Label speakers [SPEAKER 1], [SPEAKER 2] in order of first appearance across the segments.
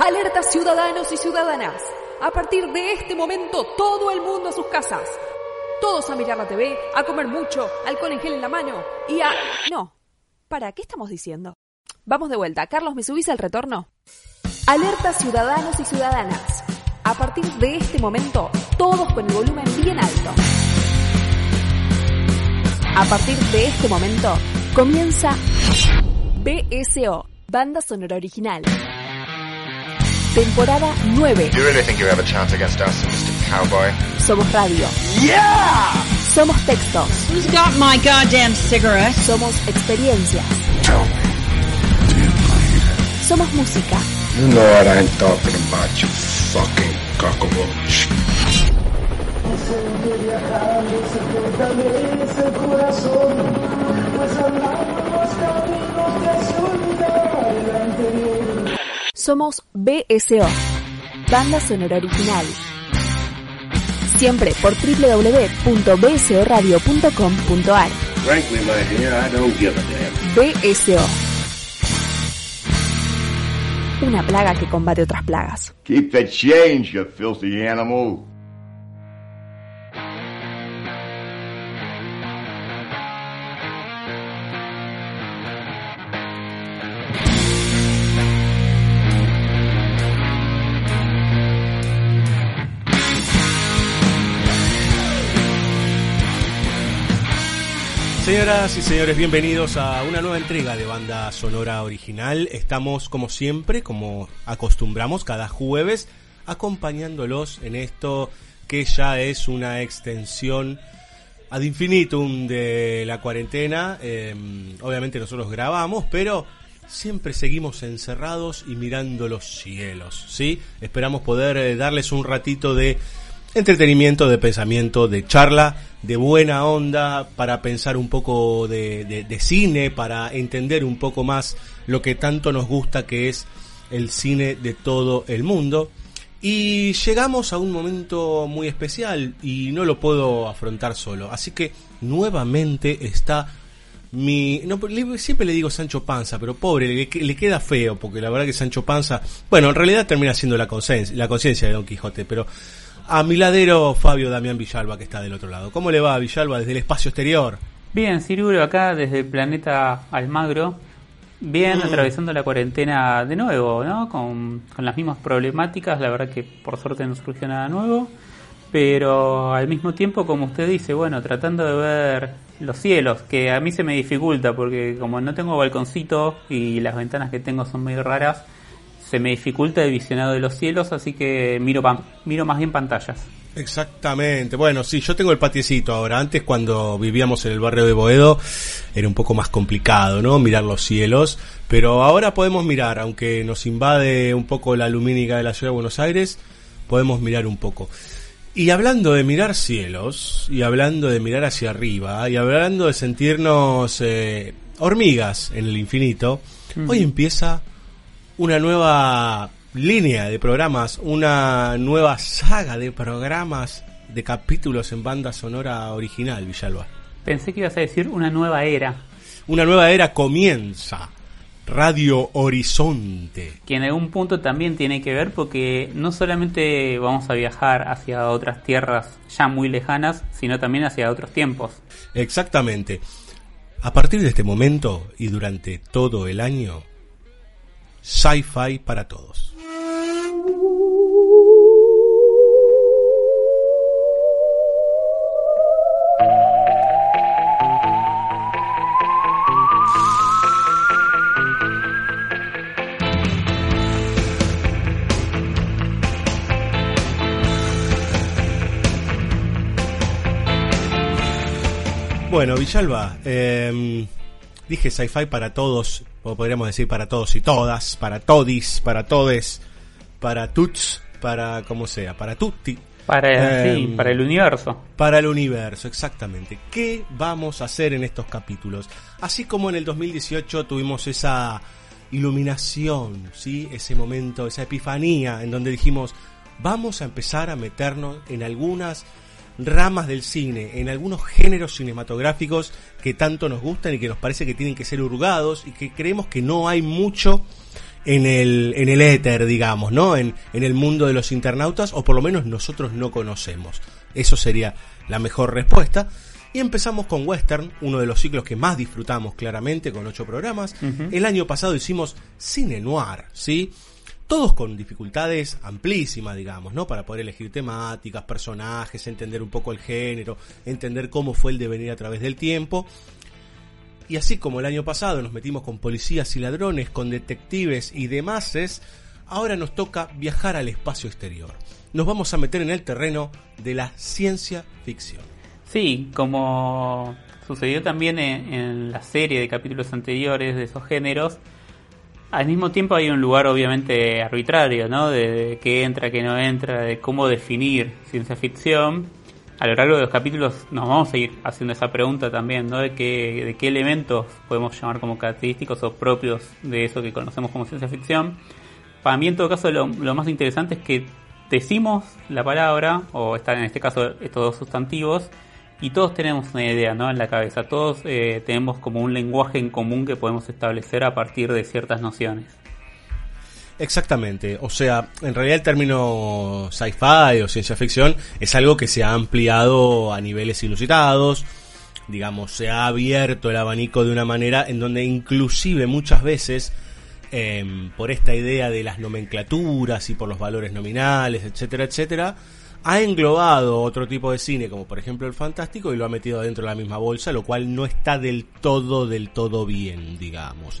[SPEAKER 1] Alerta ciudadanos y ciudadanas. A partir de este momento, todo el mundo a sus casas. Todos a mirar la TV, a comer mucho, alcohol en gel en la mano y a... No. ¿Para qué estamos diciendo? Vamos de vuelta. Carlos, ¿me subís al retorno? Alerta ciudadanos y ciudadanas. A partir de este momento, todos con el volumen bien alto. A partir de este momento, comienza BSO, Banda Sonora Original. Temporada 9.
[SPEAKER 2] You really think you have a chance against us, Mr. Cowboy?
[SPEAKER 1] Somos radio.
[SPEAKER 3] Yeah!
[SPEAKER 1] Somos textos.
[SPEAKER 4] Who's got my goddamn cigarette?
[SPEAKER 1] Somos experiencias. Somos música.
[SPEAKER 2] You know what I'm talking about, you fucking cockroach.
[SPEAKER 1] Somos BSO, Banda Sonora Original. Siempre por www.bsoradio.com.ar. BSO. Una plaga que combate otras plagas.
[SPEAKER 2] Keep the change, you filthy animal.
[SPEAKER 5] Señoras y señores, bienvenidos a una nueva entrega de Banda Sonora Original. Estamos, como siempre, como acostumbramos, cada jueves, acompañándolos en esto que ya es una extensión ad infinitum de la cuarentena. Eh, obviamente nosotros grabamos, pero siempre seguimos encerrados y mirando los cielos, ¿sí? Esperamos poder eh, darles un ratito de entretenimiento, de pensamiento, de charla, de buena onda, para pensar un poco de, de- cine, para entender un poco más lo que tanto nos gusta que es el cine de todo el mundo. Y llegamos a un momento muy especial y no lo puedo afrontar solo. Así que nuevamente está mi... No, siempre le digo Sancho Panza, pero pobre, le, le queda feo, porque la verdad que Sancho Panza... Bueno, en realidad termina siendo la conciencia la de Don Quijote, pero a mi ladero Fabio Damián Villalba, que está del otro lado. ¿Cómo le va Villalba desde el espacio exterior?
[SPEAKER 6] Bien, Ciruro acá desde el planeta Almagro, bien atravesando la cuarentena de nuevo, ¿no? Con, con las mismas problemáticas, la verdad que por suerte no surgió nada nuevo, pero al mismo tiempo, como usted dice, bueno, tratando de ver los cielos, que a mí se me dificulta porque como no tengo balconcito y las ventanas que tengo son muy raras, se me dificulta el visionado de los cielos, así que miro, miro más bien pantallas.
[SPEAKER 5] Exactamente. Bueno, sí, yo tengo el patiecito ahora. Antes, cuando vivíamos en el barrio de Boedo, era un poco más complicado, ¿no? Mirar los cielos. Pero ahora podemos mirar, aunque nos invade un poco la lumínica de la ciudad de Buenos Aires, podemos mirar un poco. Y hablando de mirar cielos, y hablando de mirar hacia arriba, y hablando de sentirnos eh, hormigas en el infinito, hoy empieza una nueva línea de programas, una nueva saga de programas de capítulos en banda sonora original, Villalba.
[SPEAKER 6] Pensé que ibas a decir una nueva era.
[SPEAKER 5] Una nueva era comienza. Radio Horizonte.
[SPEAKER 6] que en algún punto también tiene que ver porque no solamente vamos a viajar hacia otras tierras ya muy lejanas, sino también hacia otros tiempos.
[SPEAKER 5] Exactamente. A partir de este momento y durante todo el año, sci-fi para todos. Bueno, Villalba, eh, dije sci-fi para todos, o podríamos decir para todos y todas, para todis, para todes, para tuts, para como sea, para tutti,
[SPEAKER 6] Para,
[SPEAKER 5] Em,
[SPEAKER 6] sí, para el universo.
[SPEAKER 5] para el universo, exactamente. ¿Qué vamos a hacer en estos capítulos? Así como en el 2018 tuvimos esa iluminación, ¿sí? Ese momento, esa epifanía en donde dijimos, vamos a empezar a meternos en algunas ramas del cine, en algunos géneros cinematográficos que tanto nos gustan y que nos parece que tienen que ser hurgados y que creemos que no hay mucho en el, en el éter, digamos, ¿no? En, en el mundo de los internautas, o por lo menos nosotros no conocemos. Eso sería la mejor respuesta. Y empezamos con Western, uno de los ciclos que más disfrutamos claramente, con ocho programas. El año pasado hicimos Cine Noir, ¿sí? Todos con dificultades amplísimas, digamos, ¿no? Para poder elegir temáticas, personajes, entender un poco el género, entender cómo fue el devenir a través del tiempo. Y así como el año pasado nos metimos con policías y ladrones, con detectives y demás, ahora nos toca viajar al espacio exterior. Nos vamos a meter en el terreno de la ciencia ficción.
[SPEAKER 6] Sí, como sucedió también en, la serie de capítulos anteriores de esos géneros, al mismo tiempo hay un lugar obviamente arbitrario, ¿no? De, de qué entra, qué no entra, de cómo definir ciencia ficción. A lo largo de los capítulos nos vamos a ir haciendo esa pregunta también, ¿no? De qué, de qué elementos podemos llamar como característicos o propios de eso que conocemos como ciencia ficción. Para mí, en todo caso, lo, lo más interesante es que decimos la palabra, o están en este caso estos dos sustantivos, y todos tenemos una idea ¿no? en la cabeza, todos eh, tenemos como un lenguaje en común que podemos establecer a partir de ciertas nociones.
[SPEAKER 5] Exactamente, o sea, en realidad el término sci-fi o ciencia ficción es algo que se ha ampliado a niveles inusitados, digamos, se ha abierto el abanico de una manera en donde inclusive muchas veces eh, por esta idea de las nomenclaturas y por los valores nominales, etcétera, etcétera, ha englobado otro tipo de cine, como por ejemplo el fantástico, y lo ha metido dentro de la misma bolsa, lo cual no está del todo, del todo bien, digamos.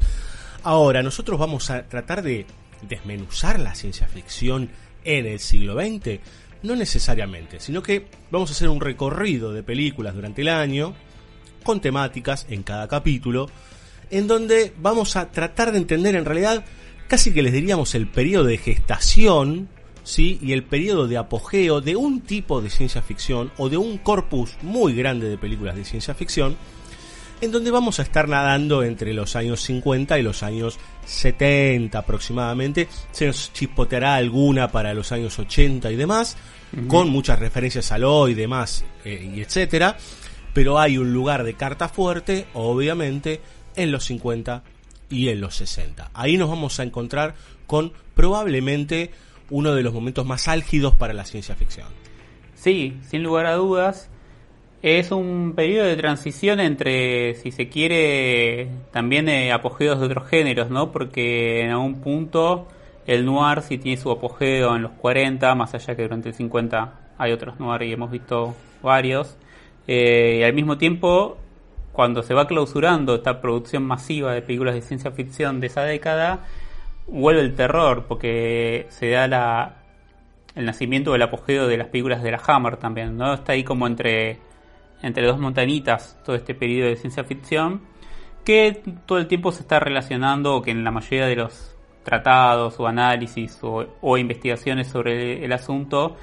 [SPEAKER 5] Ahora, nosotros vamos a tratar de desmenuzar la ciencia ficción en el siglo XX, no necesariamente, sino que vamos a hacer un recorrido de películas durante el año, con temáticas en cada capítulo, en donde vamos a tratar de entender en realidad casi que les diríamos el periodo de gestación ¿sí? y el periodo de apogeo de un tipo de ciencia ficción o de un corpus muy grande de películas de ciencia ficción, en donde vamos a estar nadando entre los años 50 y los años 70 aproximadamente. Se nos chispoteará alguna para los años 80 y demás, uh -huh. con muchas referencias al hoy y demás, eh, y etcétera. Pero hay un lugar de carta fuerte, obviamente, en los 50 y en los 60. Ahí nos vamos a encontrar con probablemente uno de los momentos más álgidos para la ciencia ficción.
[SPEAKER 6] Sí, sin lugar a dudas. Es un periodo de transición entre, si se quiere, también eh, apogeos de otros géneros, ¿no? Porque en algún punto el noir sí tiene su apogeo en los 40, más allá que durante el 50 hay otros noir y hemos visto varios. Eh, y al mismo tiempo, cuando se va clausurando esta producción masiva de películas de ciencia ficción de esa década, vuelve el terror, porque se da la, el nacimiento del apogeo de las películas de la Hammer también, ¿no? Está ahí como entre, entre dos montañitas todo este periodo de ciencia ficción, que todo el tiempo se está relacionando, o que en la mayoría de los tratados o análisis o, investigaciones sobre el, el asunto,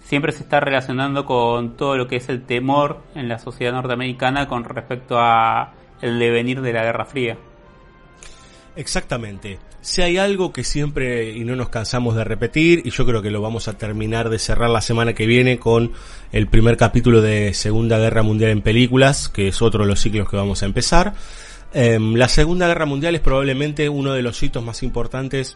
[SPEAKER 6] siempre se está relacionando con todo lo que es el temor en la sociedad norteamericana con respecto a el devenir de la Guerra Fría.
[SPEAKER 5] Exactamente. Si hay algo que siempre y no nos cansamos de repetir, y yo creo que lo vamos a terminar de cerrar la semana que viene con el primer capítulo de Segunda Guerra Mundial en películas, que es otro de los ciclos que vamos a empezar. Eh, la Segunda Guerra Mundial es probablemente uno de los hitos más importantes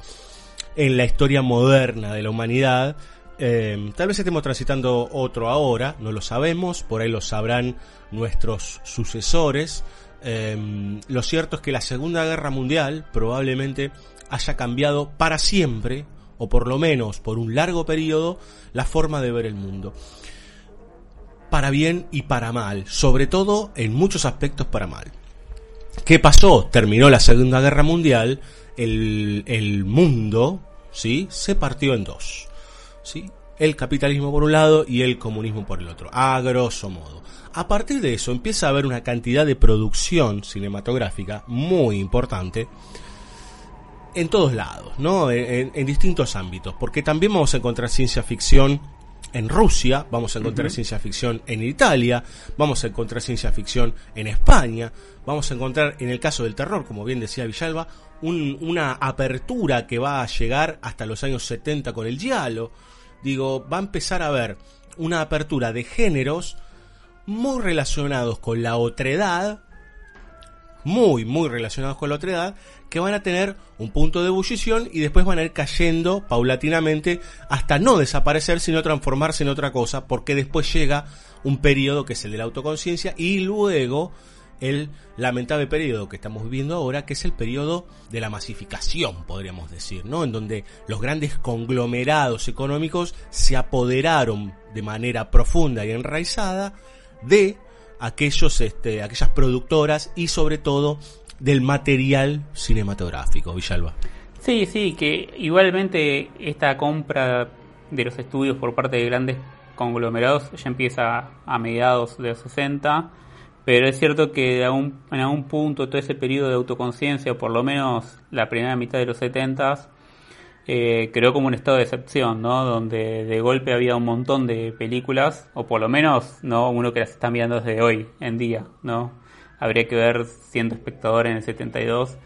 [SPEAKER 5] en la historia moderna de la humanidad. Eh, tal vez estemos transitando otro ahora, no lo sabemos, por ahí lo sabrán nuestros sucesores. Eh, lo cierto es que la Segunda Guerra Mundial probablemente haya cambiado para siempre, o por lo menos por un largo periodo, la forma de ver el mundo. Para bien y para mal, sobre todo en muchos aspectos para mal. ¿Qué pasó? Terminó la Segunda Guerra Mundial, el, el mundo ¿sí? se partió en dos. ¿sí? El capitalismo por un lado y el comunismo por el otro, a grosso modo. A partir de eso empieza a haber una cantidad de producción cinematográfica muy importante en todos lados, ¿no? En, en, distintos ámbitos, porque también vamos a encontrar ciencia ficción en Rusia, vamos a encontrar uh -huh. ciencia ficción en Italia, vamos a encontrar ciencia ficción en España, vamos a encontrar, en el caso del terror, como bien decía Villalba, un, una apertura que va a llegar hasta los años 70 con el Giallo. Digo, va a empezar a haber una apertura de géneros muy relacionados con la otredad, muy, muy relacionados con la otredad, que van a tener un punto de ebullición y después van a ir cayendo paulatinamente hasta no desaparecer, sino transformarse en otra cosa, porque después llega un periodo que es el de la autoconciencia y luego el lamentable periodo que estamos viviendo ahora, que es el periodo de la masificación, podríamos decir, ¿no? En donde los grandes conglomerados económicos se apoderaron de manera profunda y enraizada de aquellos, este, aquellas productoras y sobre todo del material cinematográfico, Villalba.
[SPEAKER 6] Sí, sí, que igualmente esta compra de los estudios por parte de grandes conglomerados ya empieza a mediados de los 60, pero es cierto que en algún punto todo ese periodo de autoconciencia, o por lo menos la primera mitad de los 70, eh, creó como un estado de excepción, ¿no? Donde de golpe había un montón de películas, o por lo menos, ¿no? Uno que las está mirando desde hoy en día, ¿no? Habría que ver siendo espectador en el 72.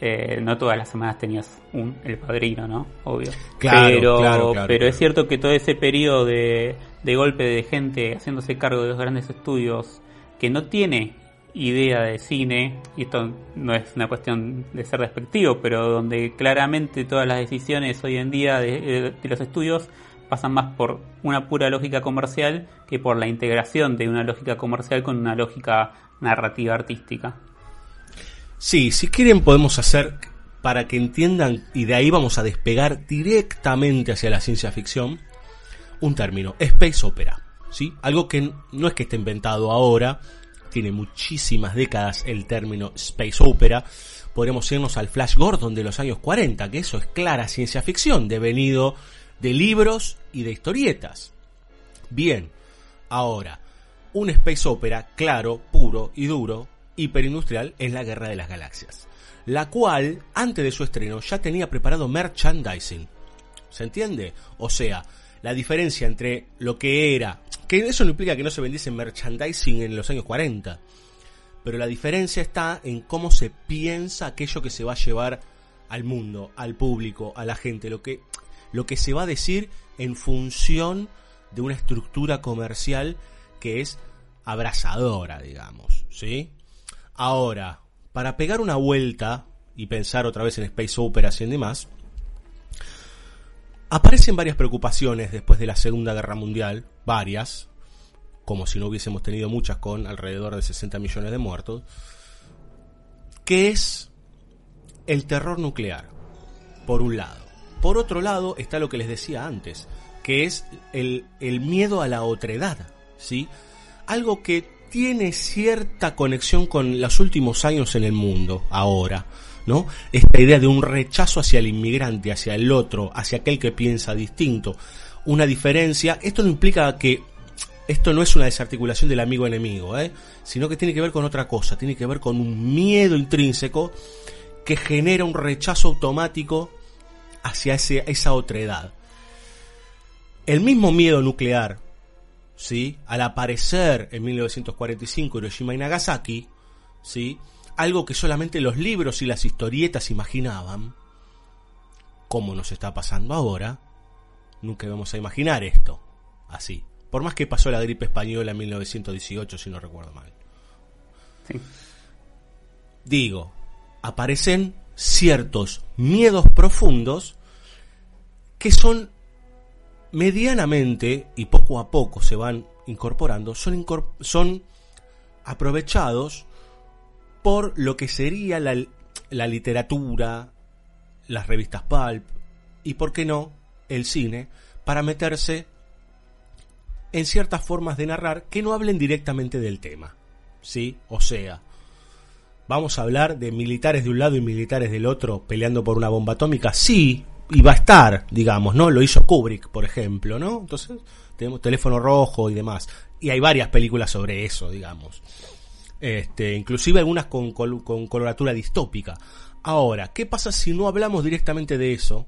[SPEAKER 6] Eh, no todas las semanas tenías un El Padrino, ¿no? Obvio.
[SPEAKER 5] Claro,
[SPEAKER 6] pero,
[SPEAKER 5] claro, claro,
[SPEAKER 6] pero es cierto que todo ese periodo de, de golpe de gente haciéndose cargo de los grandes estudios que no tiene idea de cine, y esto no es una cuestión de ser despectivo, pero donde claramente todas las decisiones hoy en día de, de los estudios pasan más por una pura lógica comercial que por la integración de una lógica comercial con una lógica narrativa artística.
[SPEAKER 5] Sí, si quieren podemos hacer para que entiendan y de ahí vamos a despegar directamente hacia la ciencia ficción un término, space opera, ¿sí? Algo que no es que esté inventado ahora, tiene muchísimas décadas el término space opera. Podríamos irnos al Flash Gordon de los años 40, que eso es clara ciencia ficción, devenido de libros y de historietas. Bien, ahora, un space opera claro, puro y duro, hiperindustrial, es la Guerra de las Galaxias, la cual, antes de su estreno, ya tenía preparado merchandising. ¿Se entiende? O sea, la diferencia entre lo que era, que eso no implica que no se vendiese merchandising en los años 40, pero la diferencia está en cómo se piensa aquello que se va a llevar al mundo, al público, a la gente, lo que, lo que se va a decir en función de una estructura comercial que es abrasadora, digamos, ¿sí? Ahora, para pegar una vuelta y pensar otra vez en Space Operas y demás, aparecen varias preocupaciones después de la Segunda Guerra Mundial, varias, como si no hubiésemos tenido muchas con alrededor de 60 millones de muertos, que es el terror nuclear, por un lado. Por otro lado está lo que les decía antes, que es el, el miedo a la otredad, ¿sí? Algo que tiene cierta conexión con los últimos años en el mundo, ahora, ¿no? Esta idea de un rechazo hacia el inmigrante, hacia el otro, hacia aquel que piensa distinto, una diferencia. Esto no implica que esto no es una desarticulación del amigo enemigo, ¿eh? sino que tiene que ver con otra cosa, tiene que ver con un miedo intrínseco que genera un rechazo automático hacia esa otredad. El mismo miedo nuclear, ¿sí? al aparecer en 1945 Hiroshima y Nagasaki, ¿sí? algo que solamente los libros y las historietas imaginaban, como nos está pasando ahora, nunca vamos a imaginar esto así. Por más que pasó la gripe española en 1918, si no recuerdo mal.
[SPEAKER 6] Sí.
[SPEAKER 5] Digo, aparecen ciertos miedos profundos que son medianamente y poco a poco se van incorporando, son, son aprovechados por lo que sería la, la literatura, las revistas pulp y, por qué no, el cine, para meterse en ciertas formas de narrar que no hablen directamente del tema. ¿Sí? O sea, vamos a hablar de militares de un lado y militares del otro peleando por una bomba atómica. Sí, y va a estar, digamos, ¿no? Lo hizo Kubrick, por ejemplo, ¿no? Entonces, tenemos teléfono rojo y demás. Y hay varias películas sobre eso, digamos. Este, inclusive algunas con, col con coloratura distópica. Ahora, ¿qué pasa si no hablamos directamente de eso,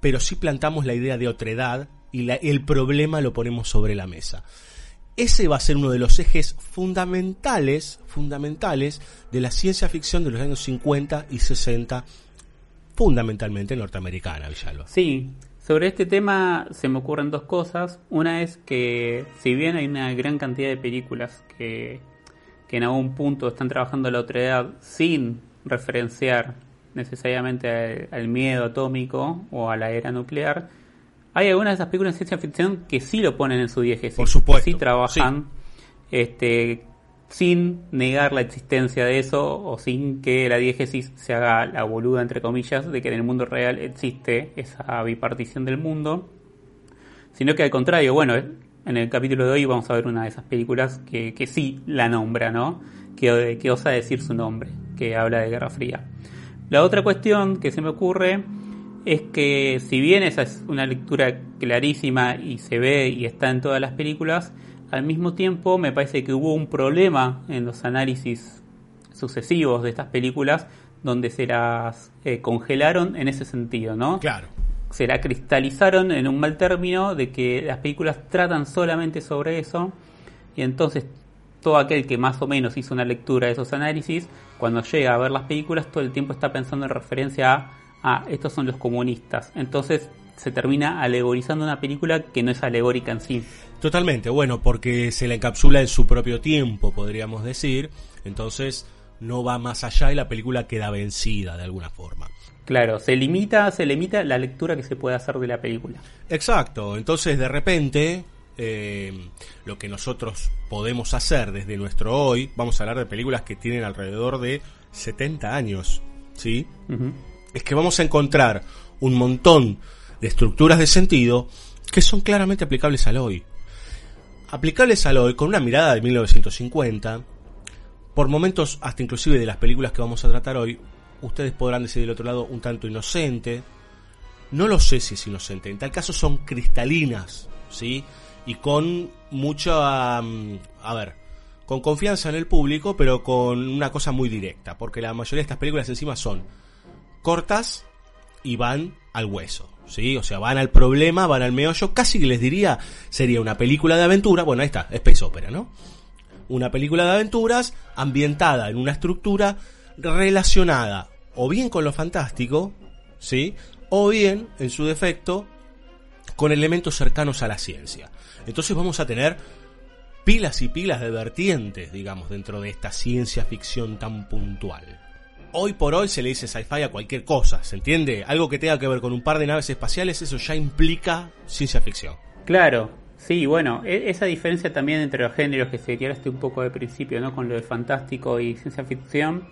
[SPEAKER 5] pero sí plantamos la idea de otredad y el problema lo ponemos sobre la mesa? Ese va a ser uno de los ejes fundamentales, fundamentales de la ciencia ficción de los años 50 y 60, fundamentalmente norteamericana, Villalba.
[SPEAKER 6] Sí, sobre este tema se me ocurren dos cosas. Una es que si bien hay una gran cantidad de películas que que en algún punto están trabajando la otredad sin referenciar necesariamente al, miedo atómico o a la era nuclear, hay algunas de esas películas de ciencia ficción que sí lo ponen en su diégesis.
[SPEAKER 5] Por supuesto,
[SPEAKER 6] Sí trabajan este, sin negar la existencia de eso o sin que la diégesis se haga la boluda, entre comillas, de que en el mundo real existe esa bipartición del mundo, sino que al contrario, bueno, en el capítulo de hoy vamos a ver una de esas películas que, que sí la nombra, ¿no? Que, que osa decir su nombre, que habla de Guerra Fría. La otra cuestión que se me ocurre es que si bien esa es una lectura clarísima y se ve y está en todas las películas, al mismo tiempo me parece que hubo un problema en los análisis sucesivos de estas películas donde se las eh, congelaron en ese sentido, ¿no?
[SPEAKER 5] Claro.
[SPEAKER 6] Se la cristalizaron en un mal término de que las películas tratan solamente sobre eso y entonces todo aquel que más o menos hizo una lectura de esos análisis, cuando llega a ver las películas todo el tiempo está pensando en referencia a, ah, estos son los comunistas. Entonces se termina alegorizando una película que no es alegórica en sí.
[SPEAKER 5] Totalmente, bueno, porque se la encapsula en su propio tiempo, podríamos decir, entonces no va más allá y la película queda vencida de alguna forma.
[SPEAKER 6] Claro, se limita, se limita la lectura que se puede hacer de la película.
[SPEAKER 5] Exacto, entonces de repente eh, lo que nosotros podemos hacer desde nuestro hoy, vamos a hablar de películas que tienen alrededor de 70 años, ¿sí? Es que vamos a encontrar un montón de estructuras de sentido que son claramente aplicables al hoy. Aplicables al hoy con una mirada de 1950, por momentos hasta inclusive de las películas que vamos a tratar hoy, ustedes podrán decir del otro lado un tanto inocente. No lo sé si es inocente, en tal caso son cristalinas, ¿sí? Y con mucha, mm, a ver, con confianza en el público, pero con una cosa muy directa, porque la mayoría de estas películas encima son cortas y van al hueso, ¿sí? O sea, van al problema, van al meollo, casi que les diría, sería una película de aventura, bueno, ahí está, Space Opera, ¿no? Una película de aventuras ambientada en una estructura relacionada o bien con lo fantástico, ¿sí? O bien, en su defecto, con elementos cercanos a la ciencia. Entonces vamos a tener pilas y pilas de vertientes, digamos, dentro de esta ciencia ficción tan puntual. Hoy por hoy se le dice sci-fi a cualquier cosa, ¿se entiende? Algo que tenga que ver con un par de naves espaciales, eso ya implica ciencia ficción.
[SPEAKER 6] Claro, sí, bueno, e- esa diferencia también entre los géneros que se declaraste un poco de principio, ¿no? Con lo de fantástico y ciencia ficción,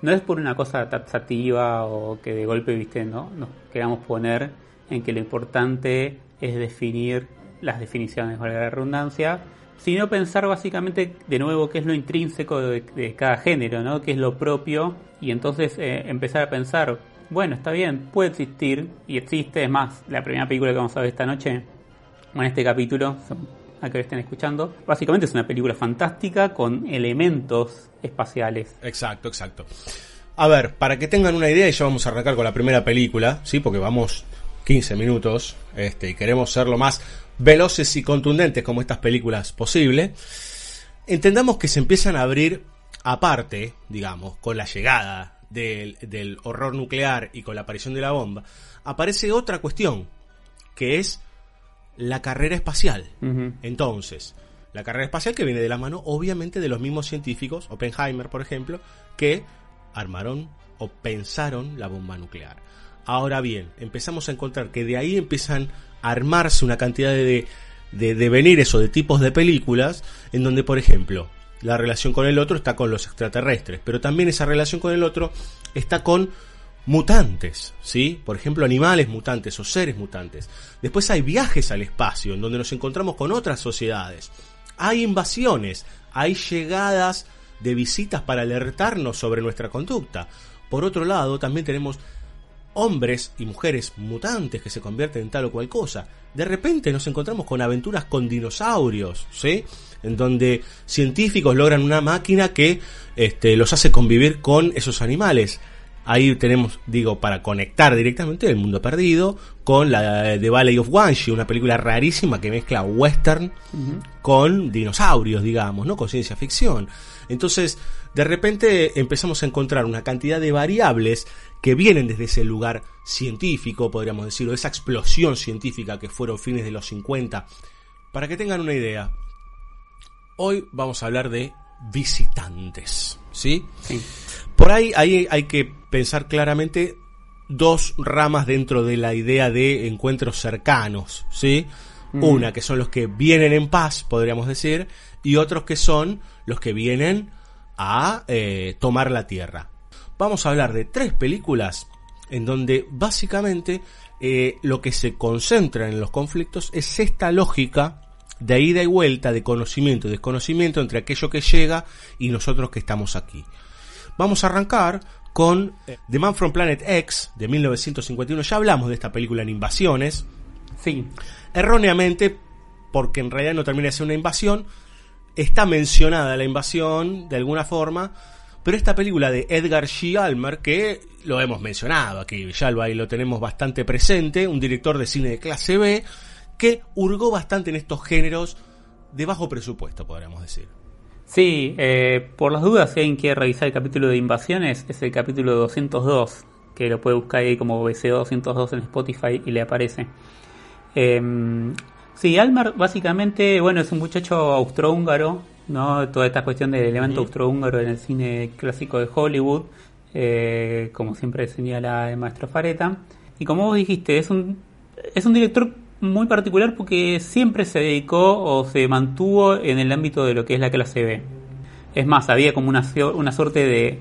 [SPEAKER 6] no es por una cosa taxativa o que de golpe, viste, ¿no? Nos queramos poner en que lo importante es definir las definiciones, valga la redundancia, sino pensar básicamente de nuevo qué es lo intrínseco de, cada género, ¿no? Qué es lo propio y entonces eh, empezar a pensar, bueno, está bien, puede existir y existe, es más, la primera película que vamos a ver esta noche, en este capítulo, a que lo estén escuchando, básicamente es una película fantástica con elementos espaciales.
[SPEAKER 5] Exacto, exacto. A ver, para que tengan una idea, y ya vamos a arrancar con la primera película, ¿sí? Porque vamos 15 minutos, este, y queremos ser lo más veloces y contundentes como estas películas posible. Entendamos que se empiezan a abrir aparte, digamos, con la llegada del, del horror nuclear y con la aparición de la bomba, aparece otra cuestión, que es la carrera espacial. Entonces, la carrera espacial que viene de la mano, obviamente, de los mismos científicos, Oppenheimer, por ejemplo, que armaron o pensaron la bomba nuclear. Ahora bien, empezamos a encontrar que de ahí empiezan armarse una cantidad de, de devenires o de tipos de películas en donde, por ejemplo, la relación con el otro está con los extraterrestres, pero también esa relación con el otro está con mutantes, ¿sí? Por ejemplo, animales mutantes o seres mutantes. Después hay viajes al espacio en donde nos encontramos con otras sociedades. Hay invasiones, hay llegadas de visitas para alertarnos sobre nuestra conducta. Por otro lado, también tenemos hombres y mujeres mutantes que se convierten en tal o cual cosa. De repente nos encontramos con aventuras con dinosaurios, ¿sí? En donde científicos logran una máquina que este, los hace convivir con esos animales. Ahí tenemos, digo, para conectar directamente el mundo perdido con la The Valley of Wanshi, una película rarísima que mezcla western con dinosaurios, digamos, ¿no? Con ciencia ficción. Entonces, de repente empezamos a encontrar una cantidad de variables que vienen desde ese lugar científico, podríamos decirlo, esa explosión científica que fueron fines de los 50. Para que tengan una idea, hoy vamos a hablar de visitantes, ¿sí?
[SPEAKER 6] Sí.
[SPEAKER 5] Por ahí, ahí hay que pensar claramente dos ramas dentro de la idea de encuentros cercanos, ¿sí? Una que son los que vienen en paz, podríamos decir, y otros que son los que vienen a eh, tomar la tierra. Vamos a hablar de tres películas en donde básicamente eh, lo que se concentra en los conflictos es esta lógica de ida y vuelta, de conocimiento y desconocimiento entre aquello que llega y nosotros que estamos aquí. Vamos a arrancar con eh, The Man from Planet X de 1951. Ya hablamos de esta película en Invasiones,
[SPEAKER 6] Sí.
[SPEAKER 5] erróneamente, porque en realidad no termina de ser una invasión, está mencionada la invasión de alguna forma, pero esta película de Edgar G. Almer, que lo hemos mencionado aquí, ya lo, tenemos bastante presente, un director de cine de clase B, que hurgó bastante en estos géneros de bajo presupuesto, podríamos decir.
[SPEAKER 6] Sí, eh, por las dudas, si alguien quiere revisar el capítulo de invasiones, es el capítulo 202, que lo puede buscar ahí como BCO 202 en Spotify y le aparece. Eh, sí, Almar básicamente, bueno, es un muchacho austrohúngaro, ¿no? Toda esta cuestión del elemento austrohúngaro en el cine clásico de Hollywood, eh, como siempre señala el maestro Fareta. Y como vos dijiste, es un, es un director muy particular porque siempre se dedicó o se mantuvo en el ámbito de lo que es la clase B. Es más, había como una, una suerte de,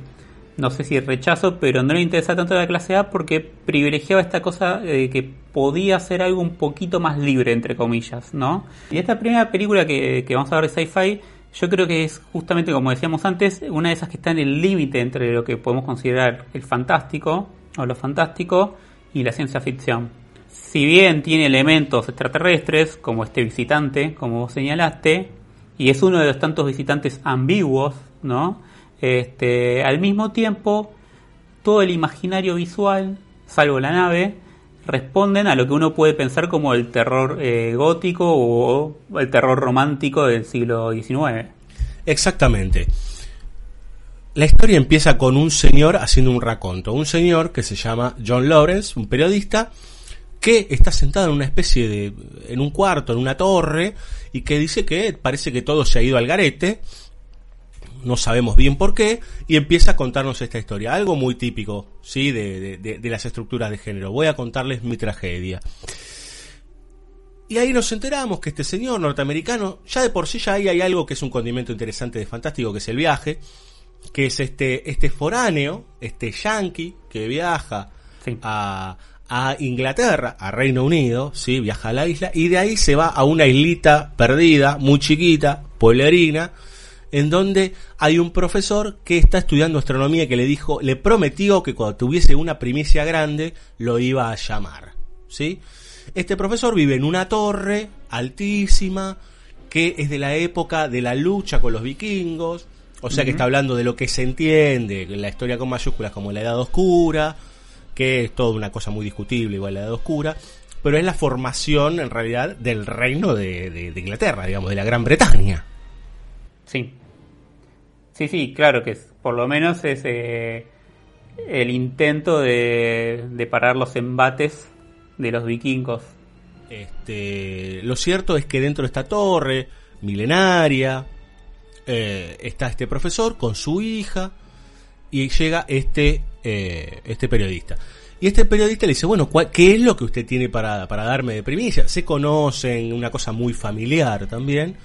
[SPEAKER 6] no sé si rechazo, pero no le interesaba tanto la clase A porque privilegiaba esta cosa de que podía ser algo un poquito más libre, entre comillas, ¿no? Y esta primera película que, que vamos a ver de sci-fi, yo creo que es justamente, como decíamos antes, una de esas que está en el límite entre lo que podemos considerar el fantástico o lo fantástico y la ciencia ficción. Si bien tiene elementos extraterrestres, como este visitante, como vos señalaste, y es uno de los tantos visitantes ambiguos, ¿no? Este, al mismo tiempo, todo el imaginario visual, salvo la nave, responden a lo que uno puede pensar como el terror eh, gótico o el terror romántico del siglo XIX.
[SPEAKER 5] Exactamente. La historia empieza con un señor haciendo un raconto. Un señor que se llama John Lawrence, un periodista, que está sentado en una especie de. en un cuarto, en una torre, y que dice que parece que todo se ha ido al garete. No sabemos bien por qué, y empieza a contarnos esta historia. Algo muy típico, ¿sí? De, de- las estructuras de género. Voy a contarles mi tragedia. Y ahí nos enteramos que este señor norteamericano, ya de por sí ya ahí hay algo que es un condimento interesante de fantástico, que es el viaje, que es este, este foráneo, este yankee que viaja
[SPEAKER 6] Sí.
[SPEAKER 5] a, a Inglaterra, a Reino Unido, ¿sí? viaja a la isla, y de ahí se va a una islita perdida, muy chiquita, pueblerina, en donde hay un profesor que está estudiando astronomía y que le dijo, le prometió que cuando tuviese una primicia grande lo iba a llamar, ¿sí? Este profesor vive en una torre altísima que es de la época de la lucha con los vikingos, o sea que está hablando de lo que se entiende, la historia con mayúsculas como la Edad Oscura, que es toda una cosa muy discutible, igual la Edad Oscura, pero es la formación en realidad del reino de, de- de Inglaterra, digamos, de la Gran Bretaña.
[SPEAKER 6] Sí. Sí, sí, claro que es, por lo menos es eh, el intento de, de parar los embates de los vikingos.
[SPEAKER 5] Este, lo cierto es que dentro de esta torre milenaria eh, está este profesor con su hija y llega este, eh, este periodista. Y este periodista le dice, bueno, ¿cuál- ¿qué es lo que usted tiene para, para darme de primicia? Se conocen, una cosa muy familiar también.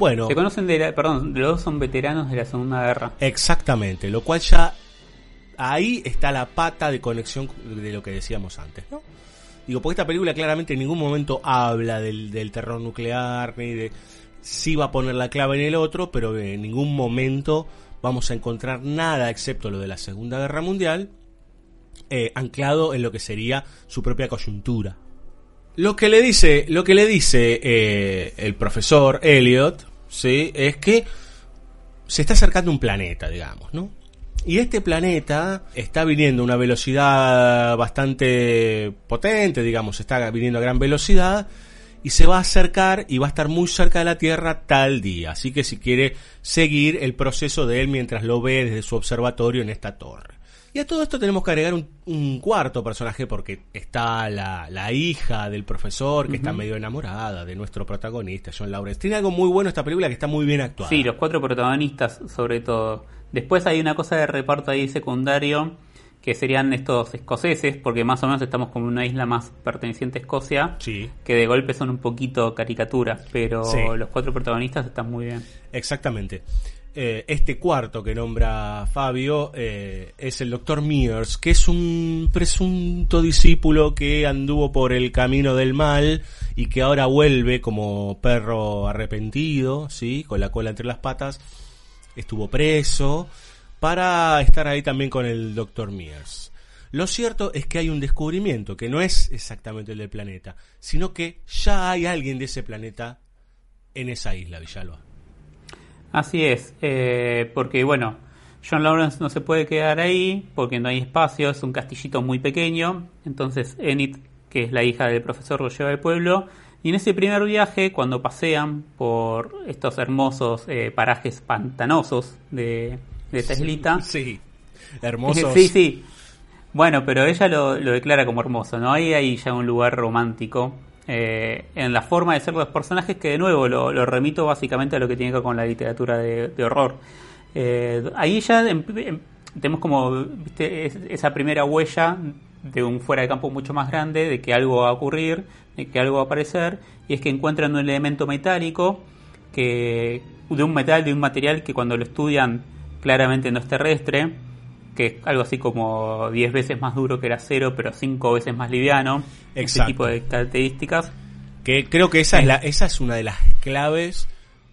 [SPEAKER 5] Bueno,
[SPEAKER 6] Se conocen de la, perdón, los dos son veteranos de la Segunda Guerra.
[SPEAKER 5] exactamente, lo cual ya ahí está la pata de conexión de lo que decíamos antes, ¿no? Digo, porque esta película claramente en ningún momento habla del, del terror nuclear, ni de sí va a poner la clave en el otro, pero en ningún momento vamos a encontrar nada excepto lo de la Segunda Guerra Mundial, eh, anclado en lo que sería su propia coyuntura. Lo que le dice, lo que le dice eh, el profesor Elliot, sí, es que se está acercando un planeta, digamos, ¿no? Y este planeta está viniendo a una velocidad bastante potente, digamos, está viniendo a gran velocidad y se va a acercar y va a estar muy cerca de la Tierra tal día. Así que si quiere seguir el proceso de él mientras lo ve desde su observatorio en esta torre. Y a todo esto tenemos que agregar un, un cuarto personaje porque está la, la hija del profesor que está medio enamorada de nuestro protagonista, John Lawrence. Tiene algo muy bueno esta película que está muy bien actuada.
[SPEAKER 6] Sí, los cuatro protagonistas, sobre todo. Después hay una cosa de reparto ahí secundario, que serían estos escoceses, porque más o menos estamos como una isla más perteneciente a Escocia,
[SPEAKER 5] Sí.
[SPEAKER 6] que de golpe son un poquito caricaturas, pero
[SPEAKER 5] Sí.
[SPEAKER 6] los cuatro protagonistas están muy bien.
[SPEAKER 5] Exactamente. Eh, este cuarto que nombra Fabio eh, es el doctor Mears, que es un presunto discípulo que anduvo por el camino del mal y que ahora vuelve como perro arrepentido, ¿sí? con la cola entre las patas. Estuvo preso para estar ahí también con el doctor Mears. Lo cierto es que hay un descubrimiento que no es exactamente el del planeta, sino que ya hay alguien de ese planeta en esa isla, Villalba.
[SPEAKER 6] Así es, eh, porque bueno, John Lawrence no se puede quedar ahí porque no hay espacio, es un castillito muy pequeño, entonces Enid, que es la hija del profesor, lo lleva al pueblo, y en ese primer viaje, cuando pasean por estos hermosos eh, parajes pantanosos de, de esta islita,
[SPEAKER 5] Sí, hermosos.
[SPEAKER 6] Sí, sí. Bueno, pero ella lo, lo declara como hermoso, ¿no? Ahí hay ya un lugar romántico. Eh, en la forma de ser los personajes, que de nuevo lo, remito básicamente a lo que tiene que ver con la literatura de, de horror. Eh, ahí ya em- em- tenemos como ¿viste? Es- esa primera huella de un fuera de campo mucho más grande, de que algo va a ocurrir, de que algo va a aparecer, y es que encuentran un elemento metálico que de un metal, de un material que cuando lo estudian claramente no es terrestre, que es algo así como 10 veces más duro que el acero, pero 5 veces más liviano, ese
[SPEAKER 5] Exacto.
[SPEAKER 6] tipo de características.
[SPEAKER 5] Que creo que esa es, la, esa es una de las claves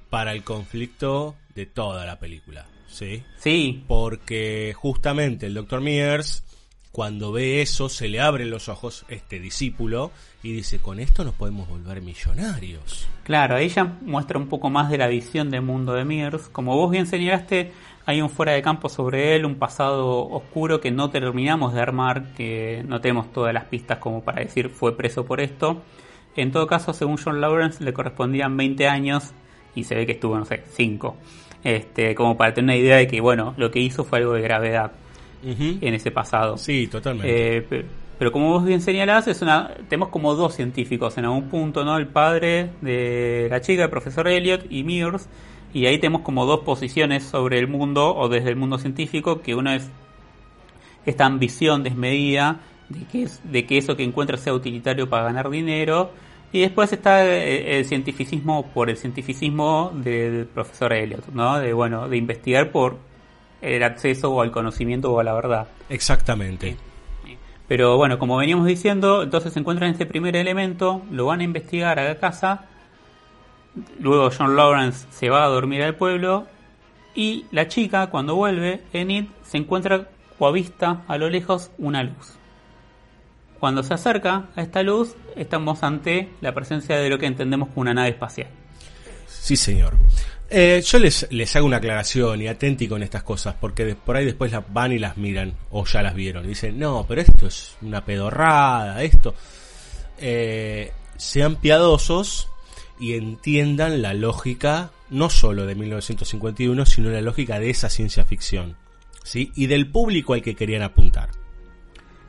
[SPEAKER 5] para el conflicto de toda la película. ¿sí?
[SPEAKER 6] Sí,
[SPEAKER 5] Porque justamente el Dr. Mears, cuando ve eso, se le abren los ojos este discípulo y dice, con esto nos podemos volver millonarios.
[SPEAKER 6] Claro, ya muestra un poco más de la visión del mundo de Mears. Como vos bien señalaste, hay un fuera de campo sobre él, un pasado oscuro que no terminamos de armar, que no tenemos todas las pistas como para decir fue preso por esto. En todo caso, según John Lawrence, le correspondían 20 años y se ve que estuvo, no sé, 5. Este, como para tener una idea de que, bueno, lo que hizo fue algo de gravedad en ese pasado.
[SPEAKER 5] Sí, totalmente.
[SPEAKER 6] Eh, pe- pero como vos bien señalás, es una, tenemos como dos científicos en algún punto, ¿no? El padre de la chica, el profesor Elliot, y Mears, y ahí tenemos como dos posiciones sobre el mundo, o desde el mundo científico, que uno es esta ambición desmedida de que, es, de que eso que encuentra sea utilitario para ganar dinero, y después está eh, el cientificismo por el cientificismo del profesor Elliot, ¿no? De, bueno, de investigar por el acceso o al conocimiento o a la verdad.
[SPEAKER 5] Exactamente.
[SPEAKER 6] Pero bueno, como veníamos diciendo, entonces encuentran este primer elemento, lo van a investigar a la casa, luego John Lawrence se va a dormir al pueblo y la chica cuando vuelve, Enid, se encuentra coavista a lo lejos una luz. Cuando se acerca a esta luz, estamos ante la presencia de lo que entendemos como una nave espacial.
[SPEAKER 5] Sí, señor. Eh, yo les, hago una aclaración y atenti con estas cosas, porque por ahí después van y las miran, o ya las vieron, dicen, no, pero esto es una pedorrada, esto. Eh, sean piadosos y entiendan la lógica, no solo de 1951, sino la lógica de esa ciencia ficción, ¿sí? Y del público al que querían apuntar.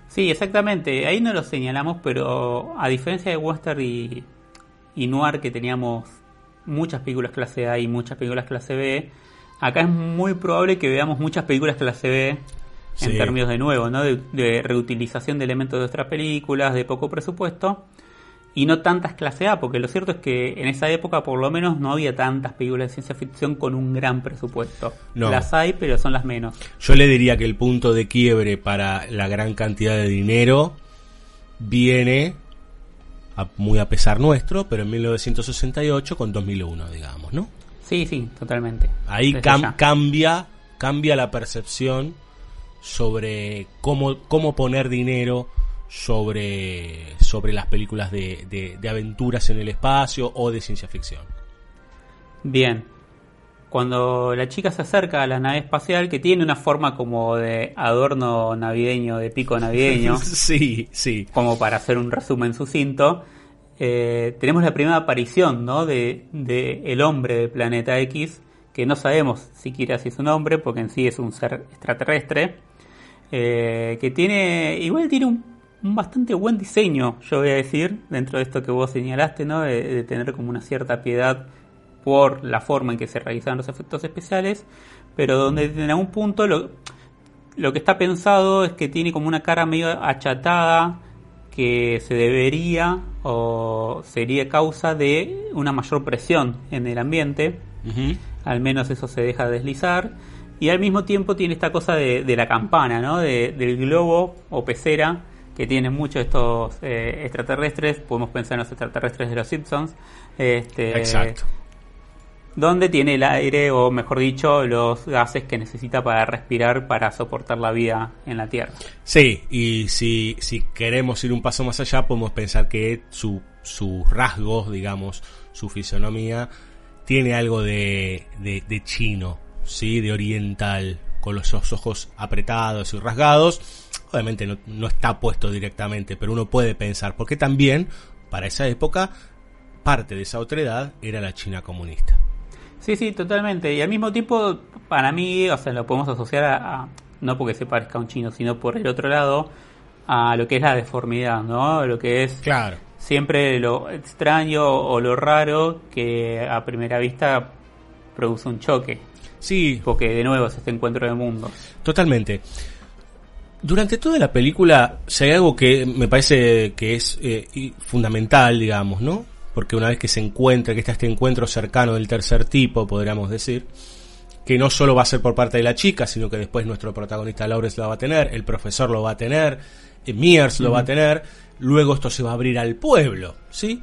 [SPEAKER 6] Sí, exactamente. Ahí no lo señalamos, pero a diferencia de Western y, y Noir, que teníamos muchas películas clase A y muchas películas clase B, acá es muy probable que veamos muchas películas clase B en
[SPEAKER 5] Sí.
[SPEAKER 6] términos de nuevo, ¿no? De, de reutilización de elementos de otras películas, de poco presupuesto, y no tantas clase A, porque lo cierto es que en esa época por lo menos no había tantas películas de ciencia ficción con un gran presupuesto.
[SPEAKER 5] No.
[SPEAKER 6] Las hay, pero son las menos.
[SPEAKER 5] Yo le diría que el punto de quiebre para la gran cantidad de dinero viene a- muy a pesar nuestro, pero en 1968 con 2001, digamos, ¿no?
[SPEAKER 6] Sí, sí, totalmente.
[SPEAKER 5] Ahí cam- cambia cambia la percepción sobre cómo, cómo poner dinero sobre, sobre las películas de, de- de aventuras en el espacio o de ciencia ficción.
[SPEAKER 6] Bien. Cuando la chica se acerca a la nave espacial, que tiene una forma como de adorno navideño, de pico navideño,
[SPEAKER 5] sí, sí.
[SPEAKER 6] como para hacer un resumen sucinto, eh, tenemos la primera aparición ¿no? de, de el hombre de Planeta X, que no sabemos siquiera si es un hombre, porque en sí es un ser extraterrestre. eh, que tiene, igual tiene un, un bastante buen diseño, yo voy a decir, dentro de esto que vos señalaste, ¿no? De, de tener como una cierta piedad por la forma en que se realizan los efectos especiales, pero donde en algún punto lo, lo que está pensado es que tiene como una cara medio achatada que se debería o sería causa de una mayor presión en el ambiente, al menos eso se deja deslizar, y al mismo tiempo tiene esta cosa de, de la campana, ¿no? De- del globo o pecera que tienen muchos estos eh, extraterrestres, podemos pensar en los extraterrestres de los Simpsons, este,
[SPEAKER 5] Exacto.
[SPEAKER 6] donde tiene el aire, o mejor dicho, los gases que necesita para respirar para soportar la vida en la Tierra.
[SPEAKER 5] Sí, y si, si queremos ir un paso más allá, podemos pensar que su, sus rasgos, digamos, su fisonomía, tiene algo de, de, de chino, ¿sí? De oriental, con los ojos apretados y rasgados. Obviamente no, no está puesto directamente, pero uno puede pensar, porque también, para esa época, parte de esa otra edad era la China comunista.
[SPEAKER 6] Sí, sí, totalmente. Y al mismo tiempo, para mí, o sea, lo podemos asociar a, a- no porque se parezca a un chino, sino por el otro lado, a lo que es la deformidad, ¿no? Lo que es
[SPEAKER 5] Claro.
[SPEAKER 6] siempre lo extraño o lo raro que a primera vista produce un choque.
[SPEAKER 5] Sí,
[SPEAKER 6] Porque de nuevo es este encuentro de mundos.
[SPEAKER 5] Totalmente. Durante toda la película, si hay algo que me parece que es eh, fundamental, digamos, ¿no? Porque una vez que se encuentra, que está este encuentro cercano del tercer tipo, podríamos decir, que no solo va a ser por parte de la chica, sino que después nuestro protagonista Lawrence lo va a tener, el profesor lo va a tener, eh, Mears lo va a tener, luego esto se va a abrir al pueblo, ¿sí?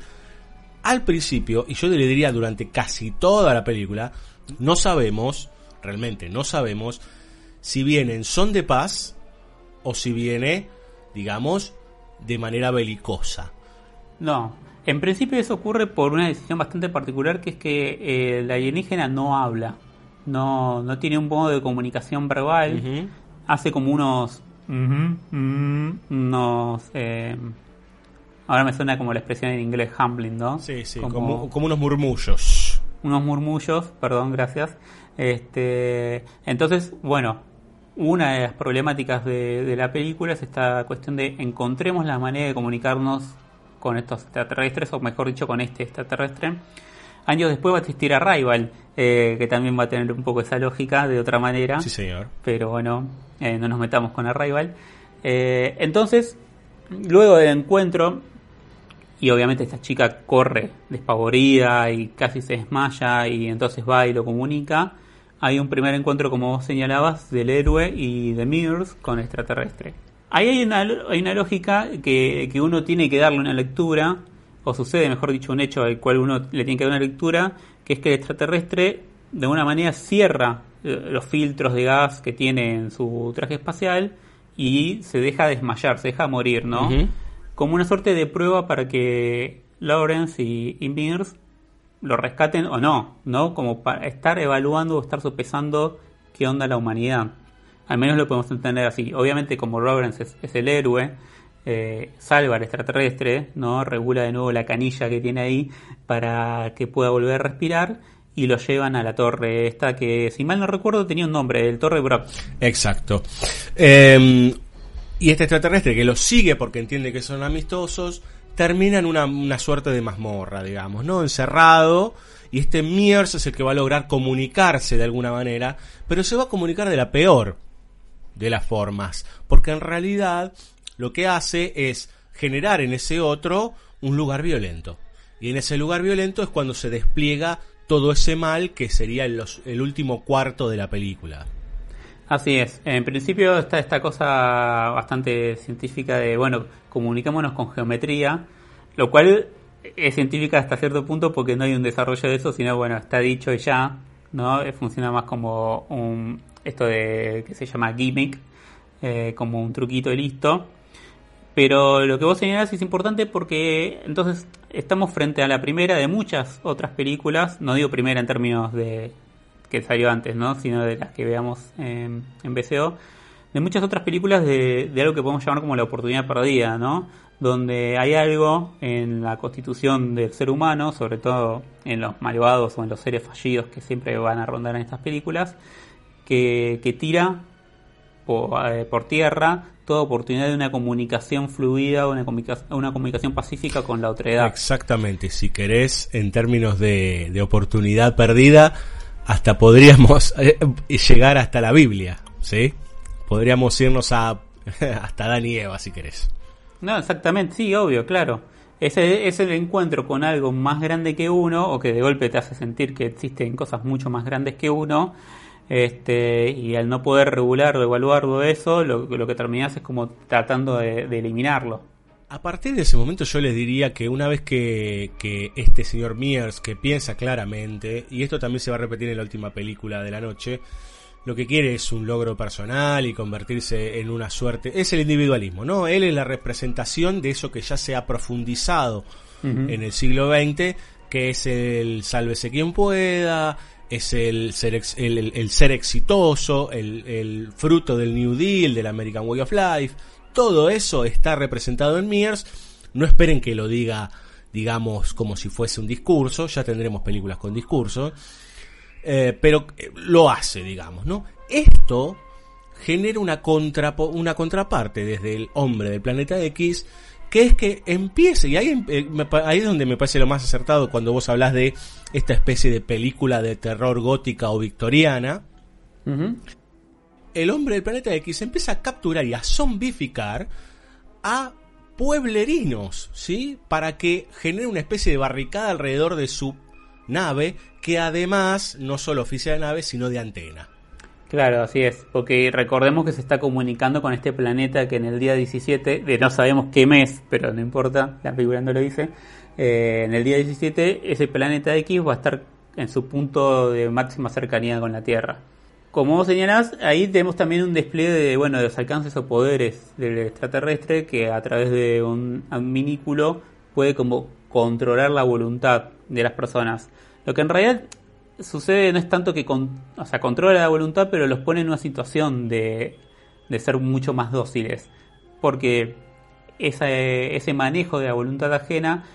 [SPEAKER 5] Al principio, y yo le diría durante casi toda la película, no sabemos, realmente no sabemos, si viene en son de paz o si viene, digamos, de manera belicosa.
[SPEAKER 6] No, en principio eso ocurre por una decisión bastante particular que es que eh, el alienígena no habla, no, no tiene un modo de comunicación verbal, hace como unos... eh, ahora me suena como la expresión en inglés humbling, ¿no?
[SPEAKER 5] Sí, sí,
[SPEAKER 6] Como-
[SPEAKER 5] como, como unos murmullos.
[SPEAKER 6] unos murmullos, perdón, gracias. Este, entonces, bueno, una de las problemáticas de, de la película es esta cuestión de encontremos la manera de comunicarnos con estos extraterrestres, o mejor dicho, con este extraterrestre. Años después va a existir Arrival, eh, que también va a tener un poco esa lógica de otra manera
[SPEAKER 5] Sí, señor.
[SPEAKER 6] pero bueno, eh, no nos metamos con Arrival. Eh, entonces, luego del encuentro, y obviamente esta chica corre despavorida y casi se desmaya y entonces va y lo comunica, hay un primer encuentro, como vos señalabas, del héroe y de Mears con el extraterrestre. Ahí hay una, hay una lógica que, que uno tiene que darle una lectura, o sucede, mejor dicho, un hecho al cual uno le tiene que dar una lectura, que es que el extraterrestre de alguna manera cierra eh, los filtros de gas que tiene en su traje espacial y se deja desmayar, se deja morir, ¿no? Como una suerte de prueba para que Lawrence y, y Mears lo rescaten o no, ¿no? Como para estar evaluando o estar sopesando qué onda la humanidad. Al menos lo podemos entender así. Obviamente como Lawrence es, el héroe, eh, salva al extraterrestre, ¿no? Regula de nuevo la canilla que tiene ahí para que pueda volver a respirar y lo llevan a la torre esta que, si mal no recuerdo, tenía un nombre, el Torre Brock.
[SPEAKER 5] Exacto. Eh, y este extraterrestre que los sigue porque entiende que son amistosos, termina en una, una suerte de mazmorra, digamos, ¿no? Encerrado. Y este Mears es el que va a lograr comunicarse de alguna manera, pero se va a comunicar de la peor de las formas. Porque en realidad lo que hace es generar en ese otro un lugar violento. Y en ese lugar violento es cuando se despliega todo ese mal que sería el, los- el último cuarto de la película.
[SPEAKER 6] Así es. En principio está esta cosa bastante científica de, bueno, comuniquémonos con geometría, lo cual es científica hasta cierto punto porque no hay un desarrollo de eso, sino, bueno, está dicho ya, ¿no? Eh, Funciona más como un, esto de, que se llama gimmick, eh, como un truquito y listo. Pero lo que vos señalás es importante porque entonces estamos frente a la primera de muchas otras películas, no digo primera en términos de que salió antes, ¿no? sino de las que veamos en, BCO, de muchas otras películas de, de algo que podemos llamar como la oportunidad perdida, ¿no? donde hay algo en la constitución del ser humano, sobre todo en los malvados o en los seres fallidos que siempre van a rondar en estas películas, que, que tira por, eh, por tierra toda oportunidad de una comunicación fluida, una, comunica- una comunicación pacífica con la otra edad.
[SPEAKER 5] Exactamente, si querés, en términos de, de oportunidad perdida, hasta podríamos eh, llegar hasta la Biblia, ¿sí? Podríamos irnos a hasta Adán y Eva, si querés.
[SPEAKER 6] No, exactamente, sí, obvio, claro. Ese es el encuentro con algo más grande que uno, o que de golpe te hace sentir que existen cosas mucho más grandes que uno, este, y al no poder regularlo, evaluarlo eso, lo, lo que terminás es como tratando de eliminarlo.
[SPEAKER 5] A partir de ese momento yo les diría que una vez que, que este señor Mears, que piensa claramente, y esto también se va a repetir en la última película de la noche, lo que quiere es un logro personal y convertirse en una suerte, es el individualismo, ¿no? Él es la representación de eso que ya se ha profundizado en el siglo XX, que es el sálvese quien pueda, es el ser, ex- el, el- el ser exitoso, el, el fruto del New Deal, del American Way of Life, todo eso está representado en Mears. No esperen que lo diga, digamos, como si fuese un discurso, ya tendremos películas con discurso, eh, pero eh, lo hace, digamos, ¿no? Esto genera una, contrapo- una contraparte desde el hombre del planeta X, que es que empiece, y ahí, em- eh, ahí es donde me parece lo más acertado cuando vos hablas de esta especie de película de terror gótica o victoriana. El hombre del planeta X empieza a capturar y a zombificar a pueblerinos, ¿sí? Para que genere una especie de barricada alrededor de su nave, que además no solo oficia de nave, sino de antena.
[SPEAKER 6] Claro, así es, porque recordemos que se está comunicando con este planeta que en el día 17, de no sabemos qué mes, pero no importa, la película no lo dice, eh, en el día 17 ese planeta X va a estar en su punto de máxima cercanía con la Tierra. Como vos señalás, ahí tenemos también un despliegue de, bueno, de los alcances o poderes del extraterrestre que a través de un, minículo puede como controlar la voluntad de las personas. Lo que en realidad sucede no es tanto que controla la voluntad, pero los pone en una situación de, de ser mucho más dóciles. Porque esa- ese manejo de la voluntad ajena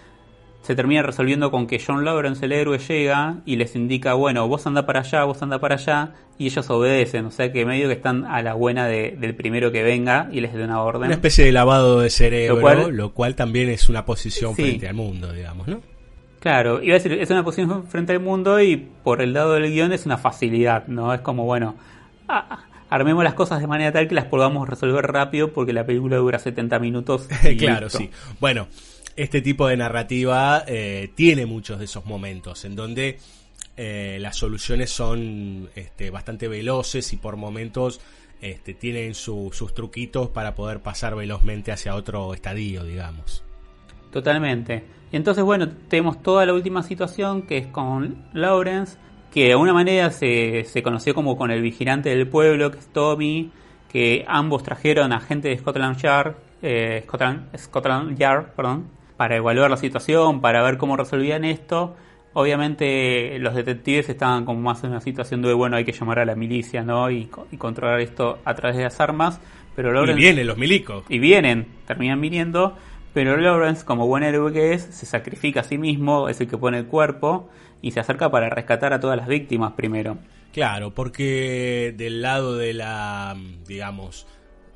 [SPEAKER 6] se termina resolviendo con que John Lawrence, el héroe, llega y les indica, bueno, vos anda para allá, vos anda para allá, y ellos obedecen, o sea que medio que están a la buena de- del primero que venga y les dé una orden.
[SPEAKER 5] Una especie de lavado de cerebro, lo
[SPEAKER 6] Lo
[SPEAKER 5] cual,
[SPEAKER 6] cual-
[SPEAKER 5] también es una posición
[SPEAKER 6] Sí.
[SPEAKER 5] frente al mundo, digamos, ¿no?
[SPEAKER 6] Claro, iba a decir, es una posición frente al mundo y por el lado del guion es una facilidad, ¿no? Es como, bueno, ah, armemos las cosas de manera tal que las podamos resolver rápido porque la película dura 70 minutos. y
[SPEAKER 5] claro,
[SPEAKER 6] listo.
[SPEAKER 5] sí. Bueno, este tipo de narrativa eh, tiene muchos de esos momentos en donde eh, las soluciones son este, bastante veloces y por momentos este, tienen su- sus truquitos para poder pasar velozmente hacia otro estadio, digamos.
[SPEAKER 6] Totalmente. Y entonces, bueno, tenemos toda la última situación que es con Lawrence, que de alguna manera se, se conoció como con el vigilante del pueblo, que es Tommy, que ambos trajeron a gente de Scotland Yard, eh, Scotland, Scotland Yard, perdón, para evaluar la situación, para ver cómo resolvían esto. Obviamente los detectives estaban como más en una situación de, bueno, hay que llamar a la milicia, ¿no? Y, co- y controlar esto a través de las armas. Pero
[SPEAKER 5] Y
[SPEAKER 6] Lawrence
[SPEAKER 5] vienen los milicos.
[SPEAKER 6] y vienen, terminan viniendo, pero Lawrence, como buen héroe que es, se sacrifica a sí mismo, es el que pone el cuerpo y se acerca para rescatar a todas las víctimas primero.
[SPEAKER 5] Claro, porque del lado de la, digamos,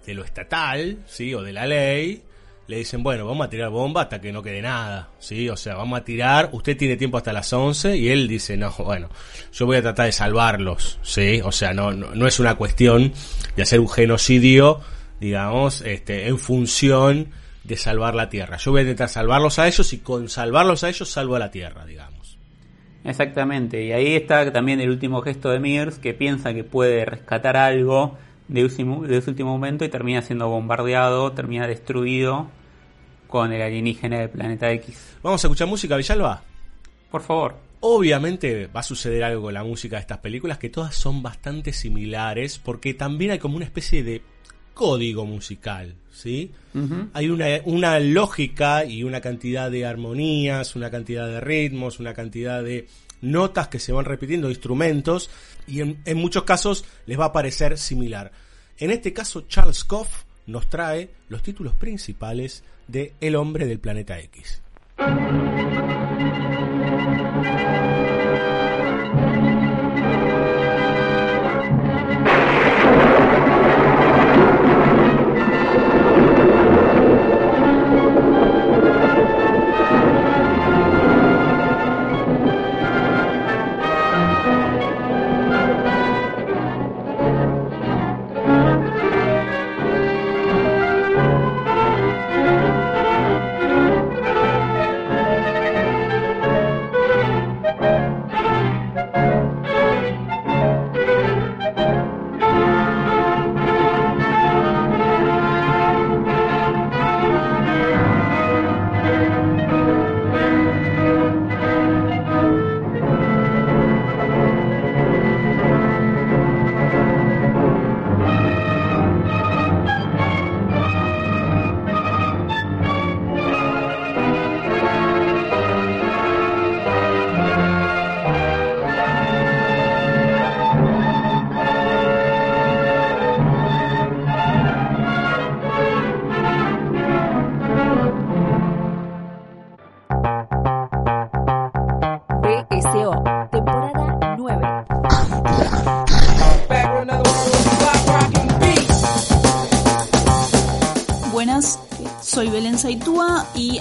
[SPEAKER 5] de lo estatal, ¿sí? O de la ley, le dicen, bueno, vamos a tirar bomba hasta que no quede nada, ¿sí? O sea, vamos a tirar, usted tiene tiempo hasta las 11 y él dice, no, bueno, yo voy a tratar de salvarlos, ¿sí? O sea, no, no, no es una cuestión de hacer un genocidio, digamos, este, en función de salvar la tierra. Yo voy a intentar salvarlos a ellos y con salvarlos a ellos salvo a la tierra, digamos.
[SPEAKER 6] Exactamente, y ahí está también el último gesto de Mears, que piensa que puede rescatar algo de último, de ese último momento y termina siendo bombardeado, termina destruido con el alienígena del planeta X.
[SPEAKER 5] Vamos a escuchar música, Villalba.
[SPEAKER 6] Por favor.
[SPEAKER 5] Obviamente va a suceder algo con la música de estas películas que todas son bastante similares porque también hay como una especie de código musical, ¿sí? Hay una, una lógica y una cantidad de armonías, una cantidad de ritmos, una cantidad de notas que se van repitiendo, instrumentos, y en, muchos casos les va a parecer similar. En este caso, Charles Koff nos trae los títulos principales de El hombre del planeta X.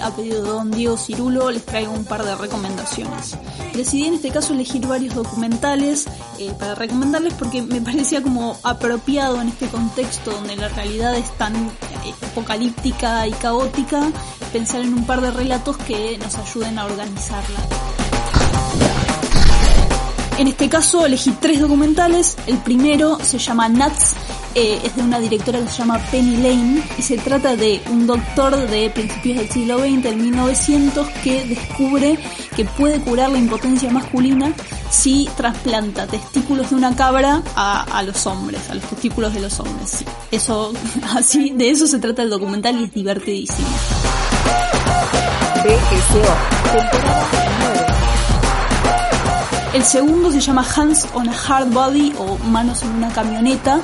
[SPEAKER 7] a pedido de don Diego Cirulo les traigo un par de recomendaciones. Decidí en este caso elegir varios documentales eh, para recomendarles porque me parecía como apropiado en este contexto donde la realidad es tan eh, apocalíptica y caótica pensar en un par de relatos que nos ayuden a organizarla. En este caso elegí tres documentales. El primero se llama Nuts, eh, es de una directora que se llama Penny Lane y se trata de un doctor de principios del siglo XX, del 1900, que descubre que puede curar la impotencia masculina si trasplanta testículos de una cabra a, a los hombres, a los testículos de los hombres. Eso, así, de eso se trata el documental y es divertidísimo.
[SPEAKER 1] BSO, temporada 9.
[SPEAKER 7] El segundo se llama Hands on a Hard Body o Manos en una camioneta.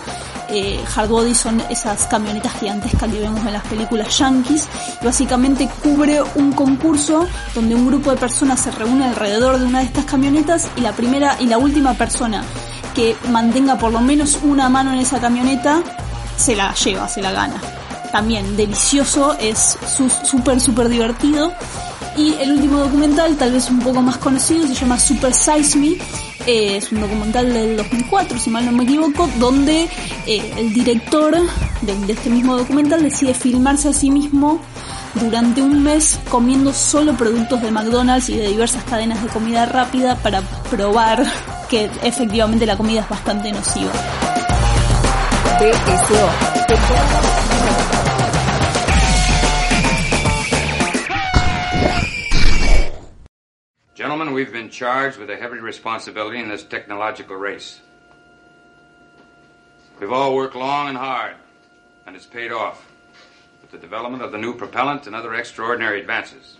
[SPEAKER 7] Eh, hard son esas camionetas gigantescas que vemos en las películas yankees. Y básicamente cubre un concurso donde un grupo de personas se reúne alrededor de una de estas camionetas y la primera y la última persona que mantenga por lo menos una mano en esa camioneta se la lleva, se la gana. También delicioso, es súper, súper divertido. Y el último documental, tal vez un poco más conocido, se llama Super Size Me. Eh, es un documental del 2004, si mal no me equivoco, donde eh, el director de, de este mismo documental decide filmarse a sí mismo durante un mes comiendo solo productos de McDonald's y de diversas cadenas de comida rápida para probar que efectivamente la comida es bastante nociva.
[SPEAKER 8] Gentlemen, we've been charged with a heavy responsibility in this technological race. We've all worked long and hard, and it's paid off with the development of the new propellant and other extraordinary advances.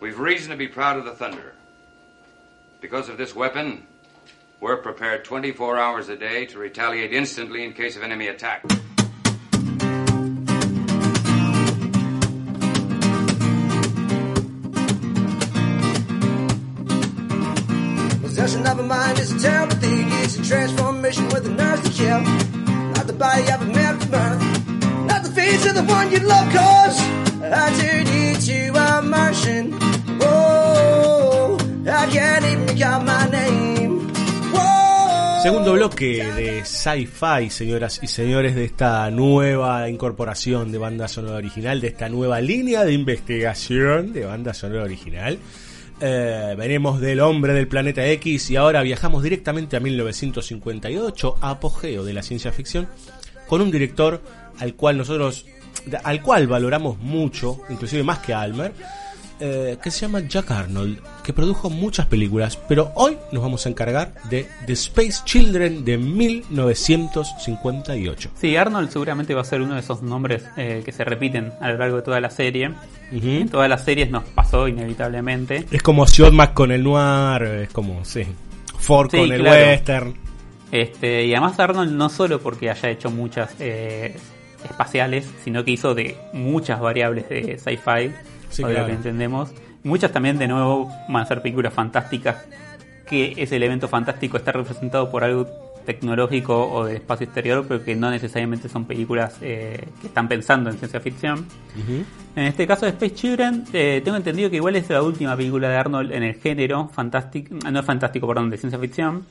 [SPEAKER 8] We've reason to be proud of the Thunder. Because of this weapon, we're prepared 24 hours a day to retaliate instantly in case of enemy attack.
[SPEAKER 9] Mind is a. It's a transformation with a to kill. Not the body of a man. Not the face of the one you love, cause I a Martian.
[SPEAKER 5] Segundo bloque de Sci-Fi, señoras y señores, de esta nueva incorporación de banda sonora original, de esta nueva línea de investigación de banda sonora original. Eh, venimos del hombre del planeta X y ahora viajamos directamente a 1958, apogeo de la ciencia ficción, con un director al cual nosotros, al cual valoramos mucho, inclusive más que Almer, eh, que se llama Jack Arnold, que produjo muchas películas, pero hoy nos vamos a encargar de The Space Children de 1958.
[SPEAKER 6] Sí, Arnold seguramente va a ser uno de esos nombres eh, que se repiten a lo largo de toda la serie.
[SPEAKER 5] Ujú.
[SPEAKER 6] En todas las series nos pasó inevitablemente.
[SPEAKER 5] Es como Siodmak con el noir, es como, sí, Ford
[SPEAKER 6] Sí,
[SPEAKER 5] con el
[SPEAKER 6] claro.
[SPEAKER 5] western.
[SPEAKER 6] Este, y además Arnold no solo porque haya hecho muchas eh, espaciales, sino que hizo de muchas variables de sci-fi,
[SPEAKER 5] Sí,
[SPEAKER 6] o de
[SPEAKER 5] claro.
[SPEAKER 6] lo que entendemos. Muchas también de nuevo van a ser películas fantásticas, que ese elemento fantástico está representado por algo tecnológico o del espacio exterior, pero que no necesariamente son películas eh, que están pensando en ciencia ficción. En este caso de Space Children, eh, tengo entendido que igual es la última película de Arnold en el género fantástico, no fantástico, perdón, de ciencia ficción.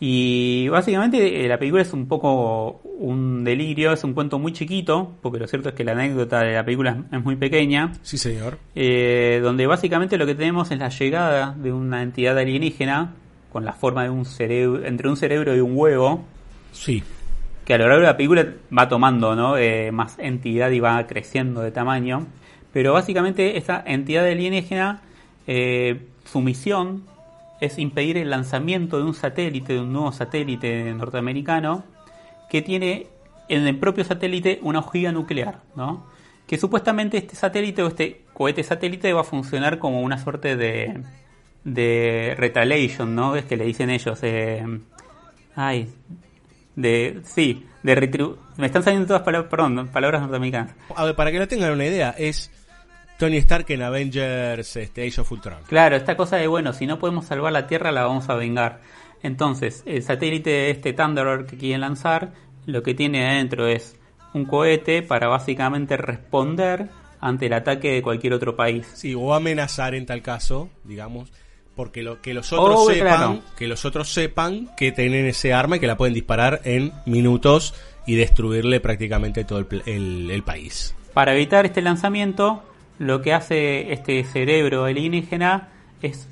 [SPEAKER 6] Y básicamente eh, la película es un poco un delirio, es un cuento muy chiquito, porque lo cierto es que la anécdota de la película es- es muy pequeña,
[SPEAKER 5] Sí, señor.
[SPEAKER 6] eh, donde básicamente lo que tenemos es la llegada de una entidad alienígena con la forma de un cerebro, entre un cerebro y un huevo,
[SPEAKER 5] Sí.
[SPEAKER 6] que a lo largo de la película va tomando ¿no? Eh, más entidad y va creciendo de tamaño. Pero básicamente esta entidad alienígena, eh, su misión es impedir el lanzamiento de un satélite, de un nuevo satélite norteamericano, que tiene en el propio satélite una ojiva nuclear, ¿no? Que supuestamente este satélite o este cohete satélite va a funcionar como una suerte de, de retaliation, ¿no? Es que le dicen ellos, eh, ay, de, sí, de retribu me están saliendo todas palabras, perdón, palabras norteamericanas.
[SPEAKER 5] A ver, para que no tengan una idea, es Tony Stark en Avengers este, Age of Ultron.
[SPEAKER 6] Claro, esta cosa de, bueno, si no podemos salvar la Tierra, la vamos a vengar. Entonces, el satélite este Thunderer que quieren lanzar, lo que tiene adentro es un cohete para básicamente responder ante el ataque de cualquier otro país.
[SPEAKER 5] Sí, o amenazar en tal caso, digamos, porque lo que los otros
[SPEAKER 6] Oh,
[SPEAKER 5] sepan,
[SPEAKER 6] claro.
[SPEAKER 5] que los otros sepan que tienen ese arma y que la pueden disparar en minutos y destruirle prácticamente todo el, el- el país.
[SPEAKER 6] Para evitar este lanzamiento, lo que hace este cerebro alienígena es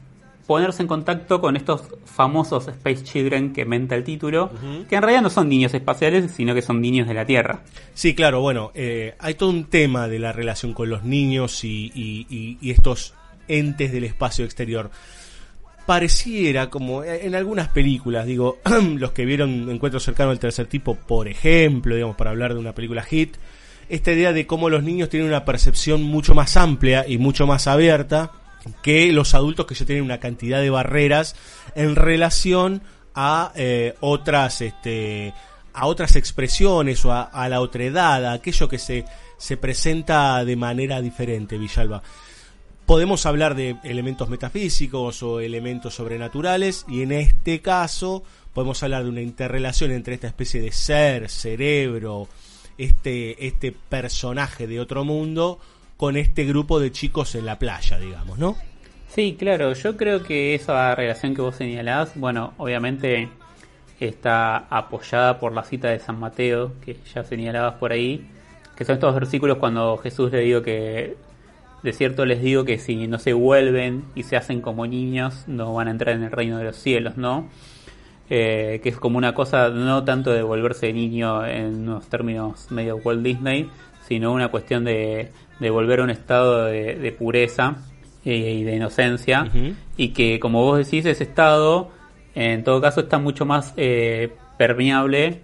[SPEAKER 6] ponerse en contacto con estos famosos Space Children que menta el título, que en realidad no son niños espaciales, sino que son niños de la Tierra.
[SPEAKER 5] Sí, claro, bueno, eh, hay todo un tema de la relación con los niños y, y- y- y estos entes del espacio exterior. Pareciera como eh, en algunas películas, digo, los que vieron Encuentro cercano al tercer tipo, por ejemplo, digamos, para hablar de una película hit, esta idea de cómo los niños tienen una percepción mucho más amplia y mucho más abierta que los adultos que ya tienen una cantidad de barreras en relación a eh, otras este a otras expresiones o a, a la otredad, a aquello que se, se presenta de manera diferente, Villalba. Podemos hablar de elementos metafísicos o elementos sobrenaturales y en este caso podemos hablar de una interrelación entre esta especie de ser, cerebro, este, este personaje de otro mundo con este grupo de chicos en la playa, digamos, ¿no?
[SPEAKER 6] Sí, claro, yo creo que esa relación que vos señalás, bueno, obviamente está apoyada por la cita de San Mateo, que ya señalabas por ahí, que son estos versículos cuando Jesús le dijo que, de cierto les digo que si no se vuelven y se hacen como niños, no van a entrar en el reino de los cielos, ¿no? Eh, que es como una cosa no tanto de volverse niño en unos términos medio Walt Disney, sino una cuestión de, de volver a un estado de, de pureza eh, y de inocencia, y que como vos decís, ese estado en todo caso está mucho más eh, permeable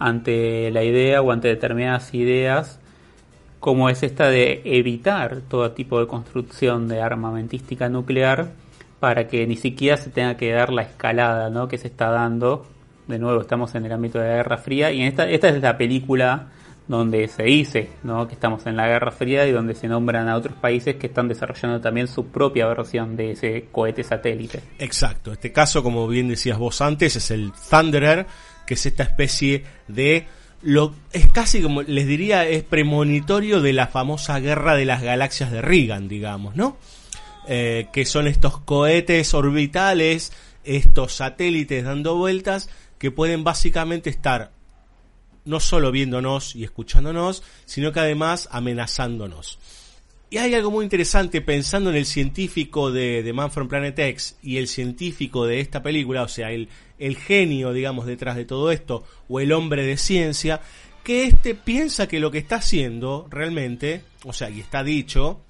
[SPEAKER 6] ante la idea o ante determinadas ideas como es esta de evitar todo tipo de construcción de armamentística nuclear para que ni siquiera se tenga que dar la escalada ¿no? que se está dando. De nuevo, estamos en el ámbito de la Guerra Fría y en esta, esta es la película donde se dice ¿no? que estamos en la Guerra Fría y donde se nombran a otros países que están desarrollando también su propia versión de ese cohete satélite.
[SPEAKER 5] Exacto, este caso, como bien decías vos antes, es el Thunderer, que es esta especie de lo es casi como les diría es premonitorio de la famosa guerra de las galaxias de Reagan, digamos, ¿no? Eh, que son estos cohetes orbitales, estos satélites dando vueltas que pueden básicamente estar no solo viéndonos y escuchándonos, sino que además amenazándonos. Y hay algo muy interesante pensando en el científico de, de Man from Planet X y el científico de esta película, o sea, el, el genio, digamos, detrás de todo esto, o el hombre de ciencia, que este piensa que lo que está haciendo realmente, o sea, y está dicho,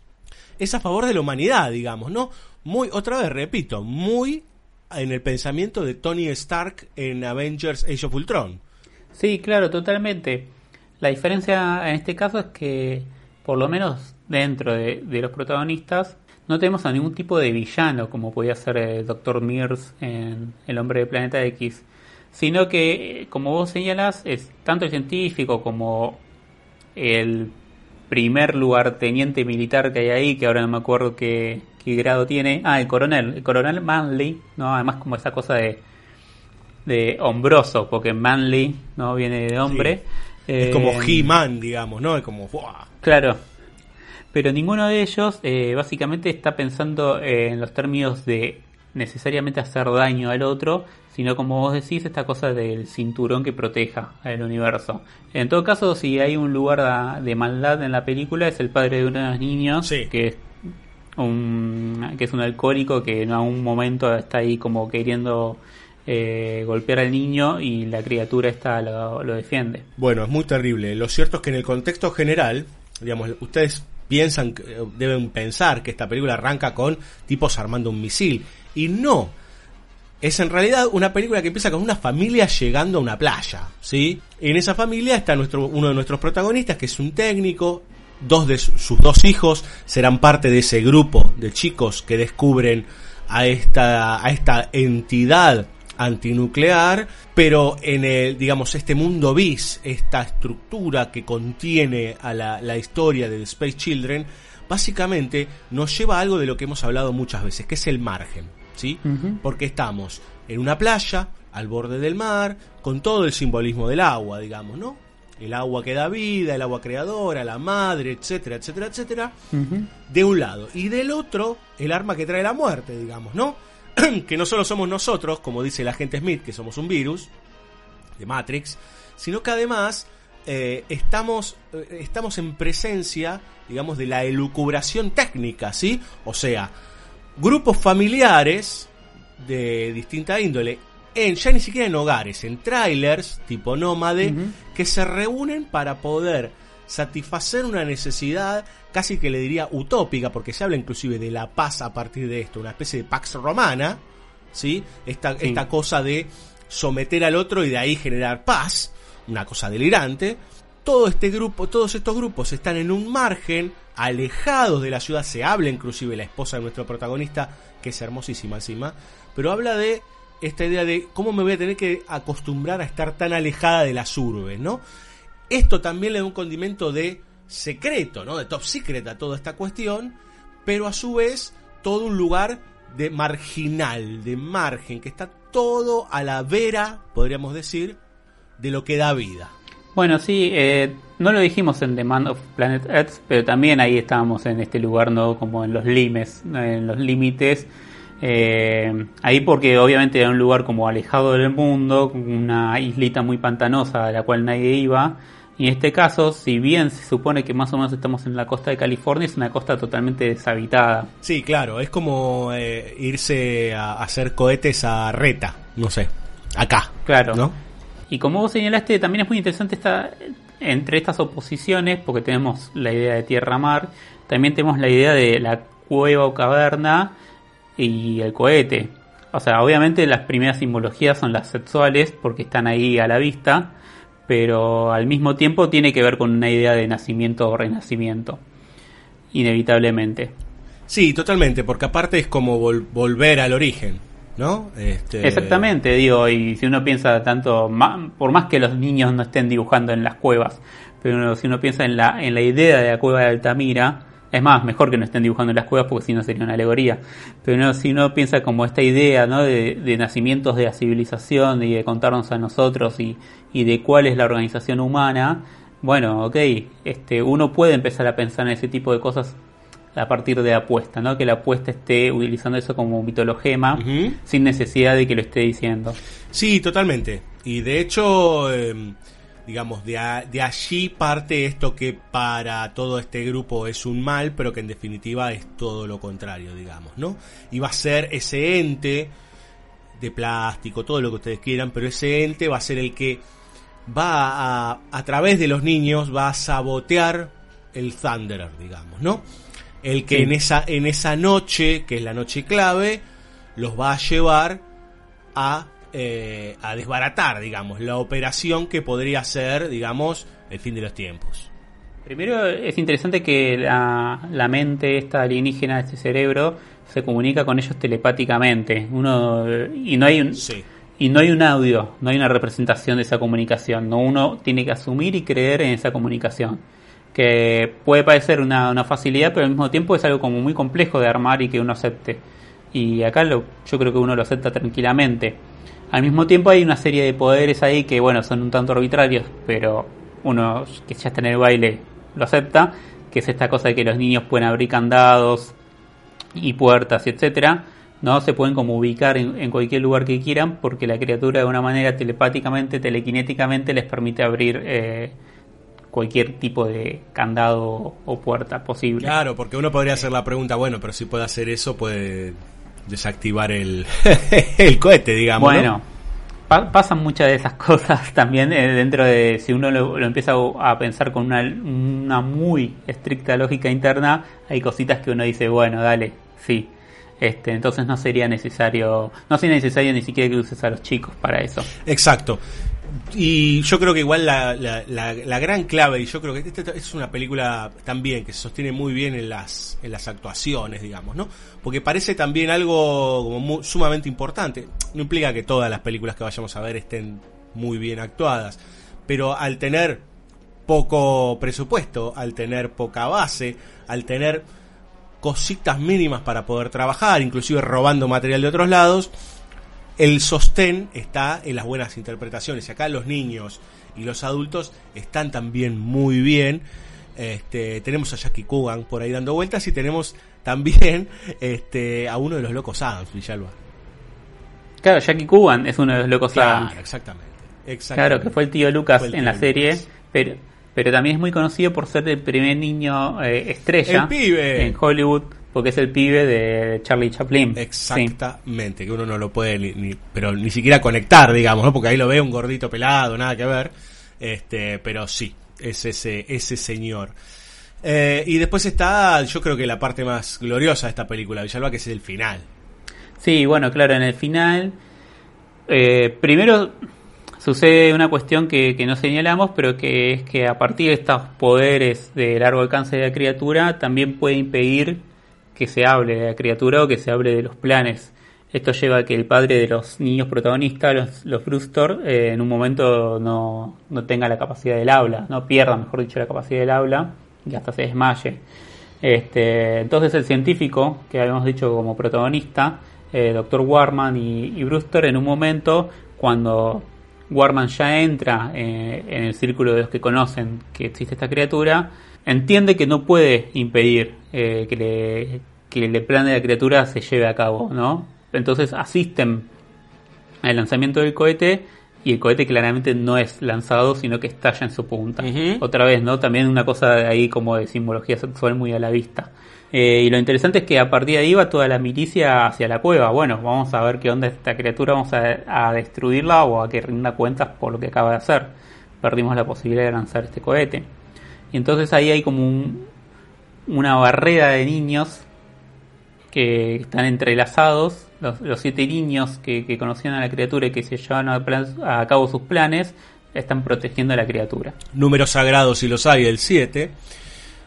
[SPEAKER 5] es a favor de la humanidad, digamos, ¿no? Muy, otra vez repito, muy en el pensamiento de Tony Stark en Avengers Age of Ultron.
[SPEAKER 6] Sí, claro, totalmente. La diferencia en este caso es que, por lo menos dentro de, los protagonistas, no tenemos a ningún tipo de villano como podía ser el Dr. Mears en El hombre de Planeta X, sino que, eh, como vos señalas, es tanto el científico como el primer lugarteniente militar que hay ahí, que ahora no me acuerdo qué, qué grado tiene, ah, el coronel, el coronel Manley, ¿no? Además como esa cosa de de hombroso, porque manly no viene de hombre.
[SPEAKER 5] Es
[SPEAKER 6] Eh,
[SPEAKER 5] como He-Man, digamos, ¿no? Es como... ¡buah!
[SPEAKER 6] Claro. Pero ninguno de ellos eh, básicamente está pensando eh, en los términos de necesariamente hacer daño al otro, sino como vos decís, esta cosa del cinturón que proteja al universo. En todo caso, si hay un lugar de maldad en la película, es el padre de uno de los niños,
[SPEAKER 5] Sí.
[SPEAKER 6] que es un que es un alcohólico que en algún momento está ahí como queriendo eh, golpear al niño y la criatura esta lo, lo defiende.
[SPEAKER 5] Bueno, es muy terrible. Lo cierto es que en el contexto general, digamos, ustedes piensan, que- deben pensar que esta película arranca con tipos armando un misil. Y no. Es en realidad una película que empieza con una familia llegando a una playa, ¿sí? Y en esa familia está nuestro, uno de nuestros protagonistas, que es un técnico. Dos de su- sus dos hijos serán parte de ese grupo de chicos que descubren a esta, a esta entidad antinuclear, pero en el, digamos, este mundo bis, esta estructura que contiene a la, la historia de Space Children, básicamente nos lleva a algo de lo que hemos hablado muchas veces, que es el margen, ¿sí? Porque estamos en una playa, al borde del mar, con todo el simbolismo del agua, digamos, ¿no? el agua que da vida, el agua creadora, la madre, etcétera, etcétera, etcétera, de un lado. Y del otro, el arma que trae la muerte, digamos, ¿no? que no solo somos nosotros, como dice el agente Smith, que somos un virus de Matrix, sino que además eh, estamos, eh, estamos en presencia, digamos, de la elucubración técnica, ¿sí? O sea, grupos familiares de distinta índole, en, ya ni siquiera en hogares, en trailers tipo nómade, que se reúnen para poder satisfacer una necesidad casi que le diría utópica, porque se habla inclusive de la paz a partir de esto, una especie de pax romana, ¿sí? Esta, esta cosa de someter al otro y de ahí generar paz, una cosa delirante. Todo este grupo, todos estos grupos están en un margen, alejados de la ciudad, se habla inclusive la esposa de nuestro protagonista, que es hermosísima encima, pero habla de esta idea de cómo me voy a tener que acostumbrar a estar tan alejada de las urbes, ¿no? Esto también le da un condimento de secreto, ¿no? De top secret a toda esta cuestión, pero a su vez todo un lugar de marginal, de margen, que está todo a la vera, podríamos decir, de lo que da vida.
[SPEAKER 6] Bueno, sí, eh, no lo dijimos en The Man of Planet Earth, pero también ahí estábamos en este lugar, ¿no? Como en los limes, en los límites. Eh, ahí porque obviamente era un lugar como alejado del mundo, una islita muy pantanosa a la cual nadie iba. Y en este caso, si bien se supone que más o menos estamos en la costa de California, es una costa totalmente deshabitada.
[SPEAKER 5] Sí, claro, es como eh, irse a hacer cohetes a Reta, no sé, acá.
[SPEAKER 6] Claro.
[SPEAKER 5] ¿no?
[SPEAKER 6] Y como vos señalaste, también es muy interesante esta, entre estas oposiciones, porque tenemos la idea de tierra-mar, también tenemos la idea de la cueva o caverna y el cohete. O sea, obviamente las primeras simbologías son las sexuales, porque están ahí a la vista, pero al mismo tiempo tiene que ver con una idea de nacimiento o renacimiento, inevitablemente.
[SPEAKER 5] Sí, totalmente, porque aparte es como vol- volver al origen, Este,
[SPEAKER 6] Exactamente, digo, y si uno piensa tanto, por más que los niños no estén dibujando en las cuevas, pero si uno piensa en la, en la idea de la cueva de Altamira, es más, mejor que no estén dibujando en las cuevas porque si no sería una alegoría, pero si uno piensa como esta idea ¿no? de, de nacimientos de la civilización y de contarnos a nosotros y, y de cuál es la organización humana, bueno, ok, este, uno puede empezar a pensar en ese tipo de cosas a partir de apuesta, ¿no? Que la apuesta esté utilizando eso como mitologema
[SPEAKER 5] Ujú.
[SPEAKER 6] sin necesidad de que lo esté diciendo.
[SPEAKER 5] Sí, totalmente. Y de hecho, eh, digamos, de, a- de allí parte esto que para todo este grupo es un mal, pero que en definitiva es todo lo contrario, digamos, ¿no? Y va a ser ese ente de plástico, todo lo que ustedes quieran, pero ese ente va a ser el que va a, a través de los niños, va a sabotear el Thunderer, digamos, ¿no? El que
[SPEAKER 6] Sí.
[SPEAKER 5] en esa, en esa noche, que es la noche clave, los va a llevar a, eh, a desbaratar, digamos, la operación que podría ser, digamos, el fin de los tiempos.
[SPEAKER 6] Primero es interesante que la, la mente esta alienígena, este cerebro, se comunica con ellos telepáticamente. Uno y no hay un
[SPEAKER 5] Sí.
[SPEAKER 6] y no hay un audio, no hay una representación de esa comunicación. No uno tiene que asumir y creer en esa comunicación. Que puede parecer una, facilidad, pero al mismo tiempo es algo como muy complejo de armar y que uno acepte. Y acá lo, yo creo que uno lo acepta tranquilamente. Al mismo tiempo hay una serie de poderes ahí que, bueno, son un tanto arbitrarios, pero uno que ya está en el baile lo acepta, que es esta cosa de que los niños pueden abrir candados y puertas, etcétera, no se pueden como ubicar en, en cualquier lugar que quieran porque la criatura de una manera telepáticamente, telequinéticamente les permite abrir eh, cualquier tipo de candado o puerta posible.
[SPEAKER 5] Claro, porque uno podría hacer la pregunta, bueno, pero si puede hacer eso, puede desactivar el, el cohete, digamos. ¿no?
[SPEAKER 6] Bueno, pa- pasan muchas de esas cosas también eh, dentro de, si uno lo, lo empieza a pensar con una, una muy estricta lógica interna, hay cositas que uno dice, bueno, dale, sí. Este, entonces no sería necesario, no sería necesario ni siquiera que uses a los chicos para eso.
[SPEAKER 5] Exacto. Y yo creo que igual la, la, la- la gran clave, y yo creo que esta es una película también que se sostiene muy bien en las, en las actuaciones, digamos, ¿no? Porque parece también algo como mu- sumamente importante. No implica que todas las películas que vayamos a ver estén muy bien actuadas, pero al tener poco presupuesto, al tener poca base, al tener cositas mínimas para poder trabajar, inclusive robando material de otros lados, el sostén está en las buenas interpretaciones. Y acá los niños y los adultos están también muy bien. Este, tenemos a Jackie Coogan por ahí dando vueltas y tenemos también este, a uno de los locos Adams, Villalba.
[SPEAKER 6] Claro, Jackie Coogan es uno de los locos
[SPEAKER 5] Claro,
[SPEAKER 6] Adams.
[SPEAKER 5] exactamente.
[SPEAKER 6] Claro,
[SPEAKER 5] exactamente.
[SPEAKER 6] que fue el tío Lucas en la serie,
[SPEAKER 5] Lucas.
[SPEAKER 6] pero pero también es muy conocido por ser el primer niño eh, estrella
[SPEAKER 5] El pibe.
[SPEAKER 6] en Hollywood, porque es el pibe de Charlie Chaplin. Sí.
[SPEAKER 5] Exactamente, que uno no lo puede ni, ni- pero ni siquiera conectar, digamos, ¿no? Porque ahí lo ve un gordito pelado, nada que ver. Este, pero sí, es ese, ese señor. Eh, y después está, yo creo que la parte más gloriosa de esta película, Villalba, que es el final.
[SPEAKER 6] Sí, bueno, claro, en el final. eh, primero sucede una cuestión que, que no señalamos, pero que es que a partir de estos poderes de largo alcance de la criatura, también puede impedir que se hable de la criatura o que se hable de los planes. Esto lleva a que el padre de los niños protagonistas, los, los Brewster, eh, en un momento no, no tenga la capacidad del habla, no pierda, mejor dicho, la capacidad del habla y hasta se desmaye. Este, entonces el científico, que habíamos dicho como protagonista, eh, Dr. Warman y, Brewster, en un momento, cuando Warman ya entra eh, en el círculo de los que conocen que existe esta criatura, entiende que no puede impedir eh, que, le- que el plan de la criatura se lleve a cabo, ¿no? Entonces asisten al lanzamiento del cohete y el cohete claramente no es lanzado, sino que estalla en su punta. Otra vez, ¿no? También una cosa de ahí como de simbología sexual muy a la vista. Eh, y lo interesante es que a partir de ahí va toda la milicia hacia la cueva. Bueno, vamos a ver qué onda esta criatura, vamos a, a destruirla o a que rinda cuentas por lo que acaba de hacer. Perdimos la posibilidad de lanzar este cohete. Y entonces ahí hay como un- una barrera de niños que están entrelazados, los, los siete niños que, que conocían a la criatura y que se llevan a, plan- a cabo sus planes, están protegiendo a la criatura.
[SPEAKER 5] Números sagrados si los hay, el 7.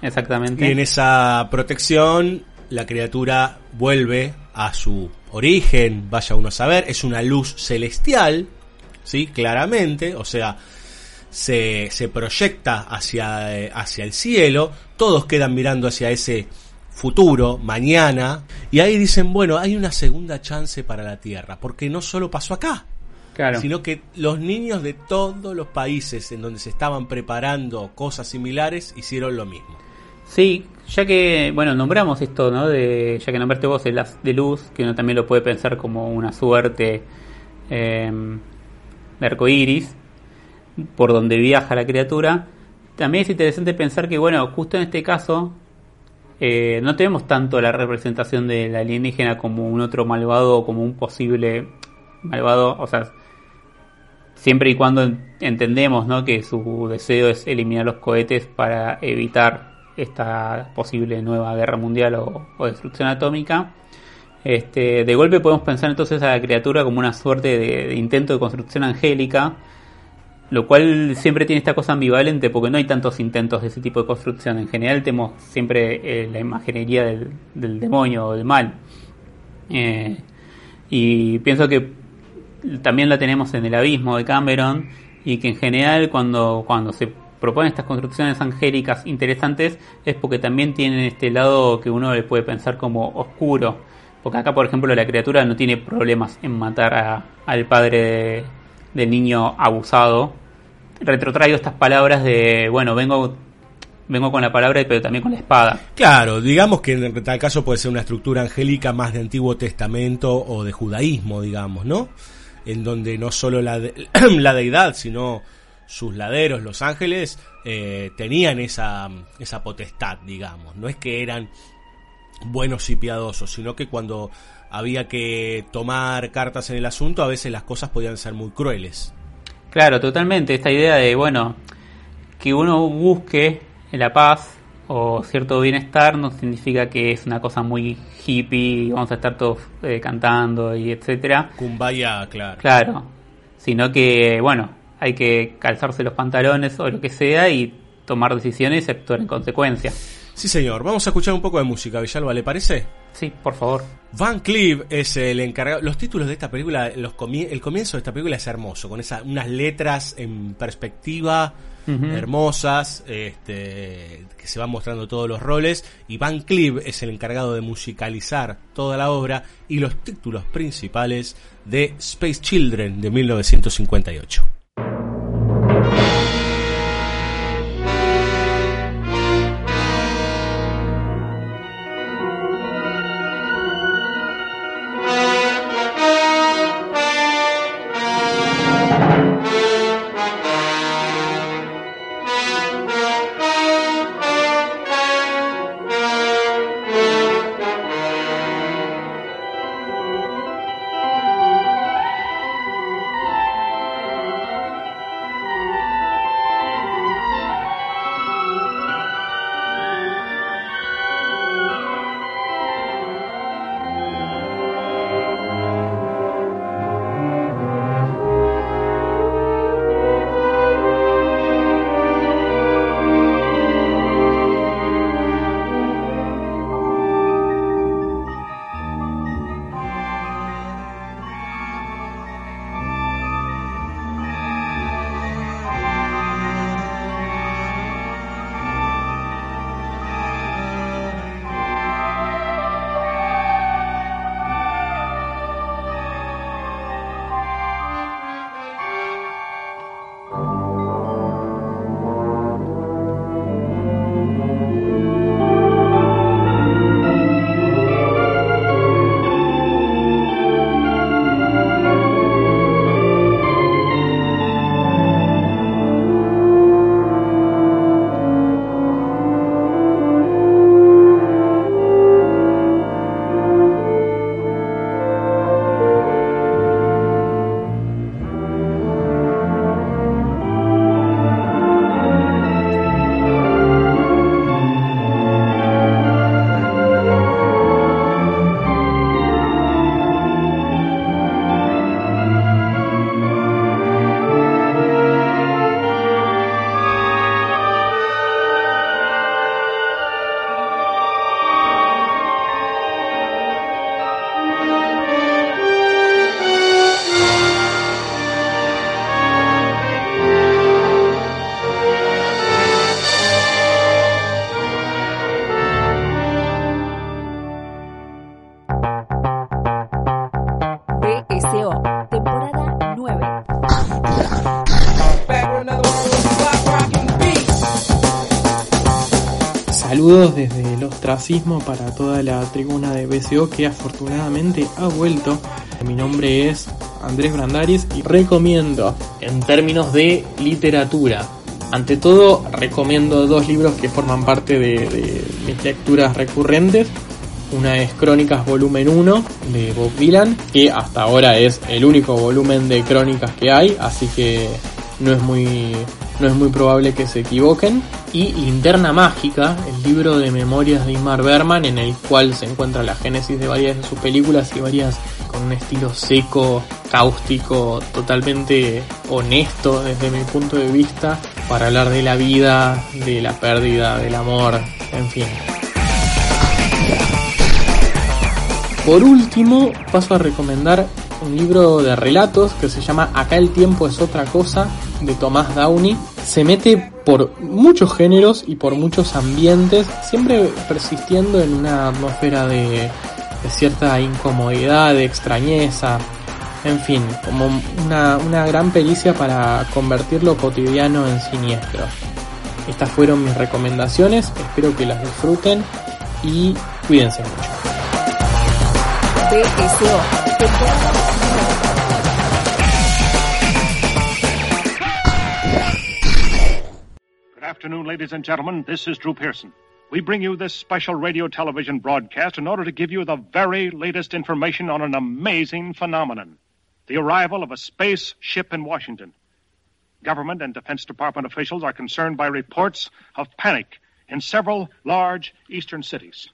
[SPEAKER 6] Exactamente.
[SPEAKER 5] Y en esa protección, la criatura vuelve a su origen, vaya uno a saber, es una luz celestial, ¿sí? Claramente, o sea, se, se proyecta hacia, eh, hacia el cielo, todos quedan mirando hacia ese futuro, mañana, y ahí dicen, bueno, hay una segunda chance para la Tierra, porque no solo pasó acá,
[SPEAKER 6] Claro.
[SPEAKER 5] sino que los niños de todos los países en donde se estaban preparando cosas similares hicieron lo mismo.
[SPEAKER 6] Sí, ya que, bueno, nombramos esto, ¿no? De, ya que nombraste vos el haz de luz, que uno también lo puede pensar como una suerte eh, de arcoíris, por donde viaja la criatura. También es interesante pensar que, bueno, justo en este caso, eh, no tenemos tanto la representación del alienígena como un otro malvado o como un posible malvado, o sea, siempre y cuando en- entendemos ¿no? que su deseo es eliminar los cohetes para evitar esta posible nueva guerra mundial o, destrucción atómica. Este, de golpe podemos pensar entonces a la criatura como una suerte de intento de construcción angélica, lo cual siempre tiene esta cosa ambivalente porque no hay tantos intentos de ese tipo de construcción. En general tenemos siempre eh, la imaginería del, demonio o del mal. Eh, y pienso que también la tenemos en el abismo de Cameron y que en general cuando, cuando se proponen estas construcciones angélicas interesantes es porque también tienen este lado que uno le puede pensar como oscuro. Porque acá, por ejemplo, la criatura no tiene problemas en matar a- al padre de- del niño abusado. Retrotraigo estas palabras de, bueno, vengo, vengo con la palabra pero también con la espada.
[SPEAKER 5] Claro, digamos que en tal caso puede ser una estructura angélica más de Antiguo Testamento o de judaísmo, digamos, ¿no? En donde no solo la, de- la deidad, sino sus laderos, los ángeles, eh, tenían esa, esa potestad, digamos. No es que eran buenos y piadosos, sino que cuando había que tomar cartas en el asunto, a veces las cosas podían ser muy crueles.
[SPEAKER 6] Claro, totalmente. Esta idea de, bueno, que uno busque la paz o cierto bienestar no significa que es una cosa muy hippie, vamos a estar todos eh, cantando y etcétera.
[SPEAKER 5] Kumbaya, claro.
[SPEAKER 6] Claro, sino que, bueno, hay que calzarse los pantalones o lo que sea y tomar decisiones y actuar en consecuencia.
[SPEAKER 5] Sí, señor. Vamos a escuchar un poco de música, Villalba, ¿le parece?
[SPEAKER 6] Sí, por favor.
[SPEAKER 5] Van Cleave es el encargado. Los títulos de esta película, los el comienzo de esta película es hermoso, con esa, unas letras en perspectiva hermosas, este, que se van mostrando todos los roles. Y Van Cleave es el encargado de musicalizar toda la obra y los títulos principales de Space Children de 1958.
[SPEAKER 10] Ostracismo para toda la tribuna de BCO que afortunadamente ha vuelto. Mi nombre es Andrés Brandaris y recomiendo en términos de literatura. Ante todo, recomiendo dos libros que forman parte de, de mis lecturas recurrentes. Una es Crónicas Volumen 1 de Bob Dylan, que hasta ahora es el único volumen de crónicas que hay, así que no es muy, no es muy probable que se equivoquen. Y Linterna Mágica, el libro de memorias de Ingmar Berman, en el cual se encuentra la génesis de varias de sus películas y varias con un estilo seco, cáustico, totalmente honesto desde mi punto de vista, para hablar de la vida, de la pérdida, del amor, en fin. Por último, paso a recomendar un libro de relatos que se llama Acá el tiempo es otra cosa de Tomás Downey. Se mete por muchos géneros y por muchos ambientes, siempre persistiendo en una atmósfera de, cierta incomodidad, de extrañeza, en fin, como una, una gran pericia para convertir lo cotidiano en siniestro. Estas fueron mis recomendaciones, espero que las disfruten y cuídense mucho.
[SPEAKER 11] Afternoon, ladies and gentlemen. This is Drew Pearson. We bring you this special radio television broadcast in order to give you the very latest information on an amazing phenomenon the arrival of a space ship in Washington. Government and Defense Department officials are concerned by reports of panic in several large eastern cities.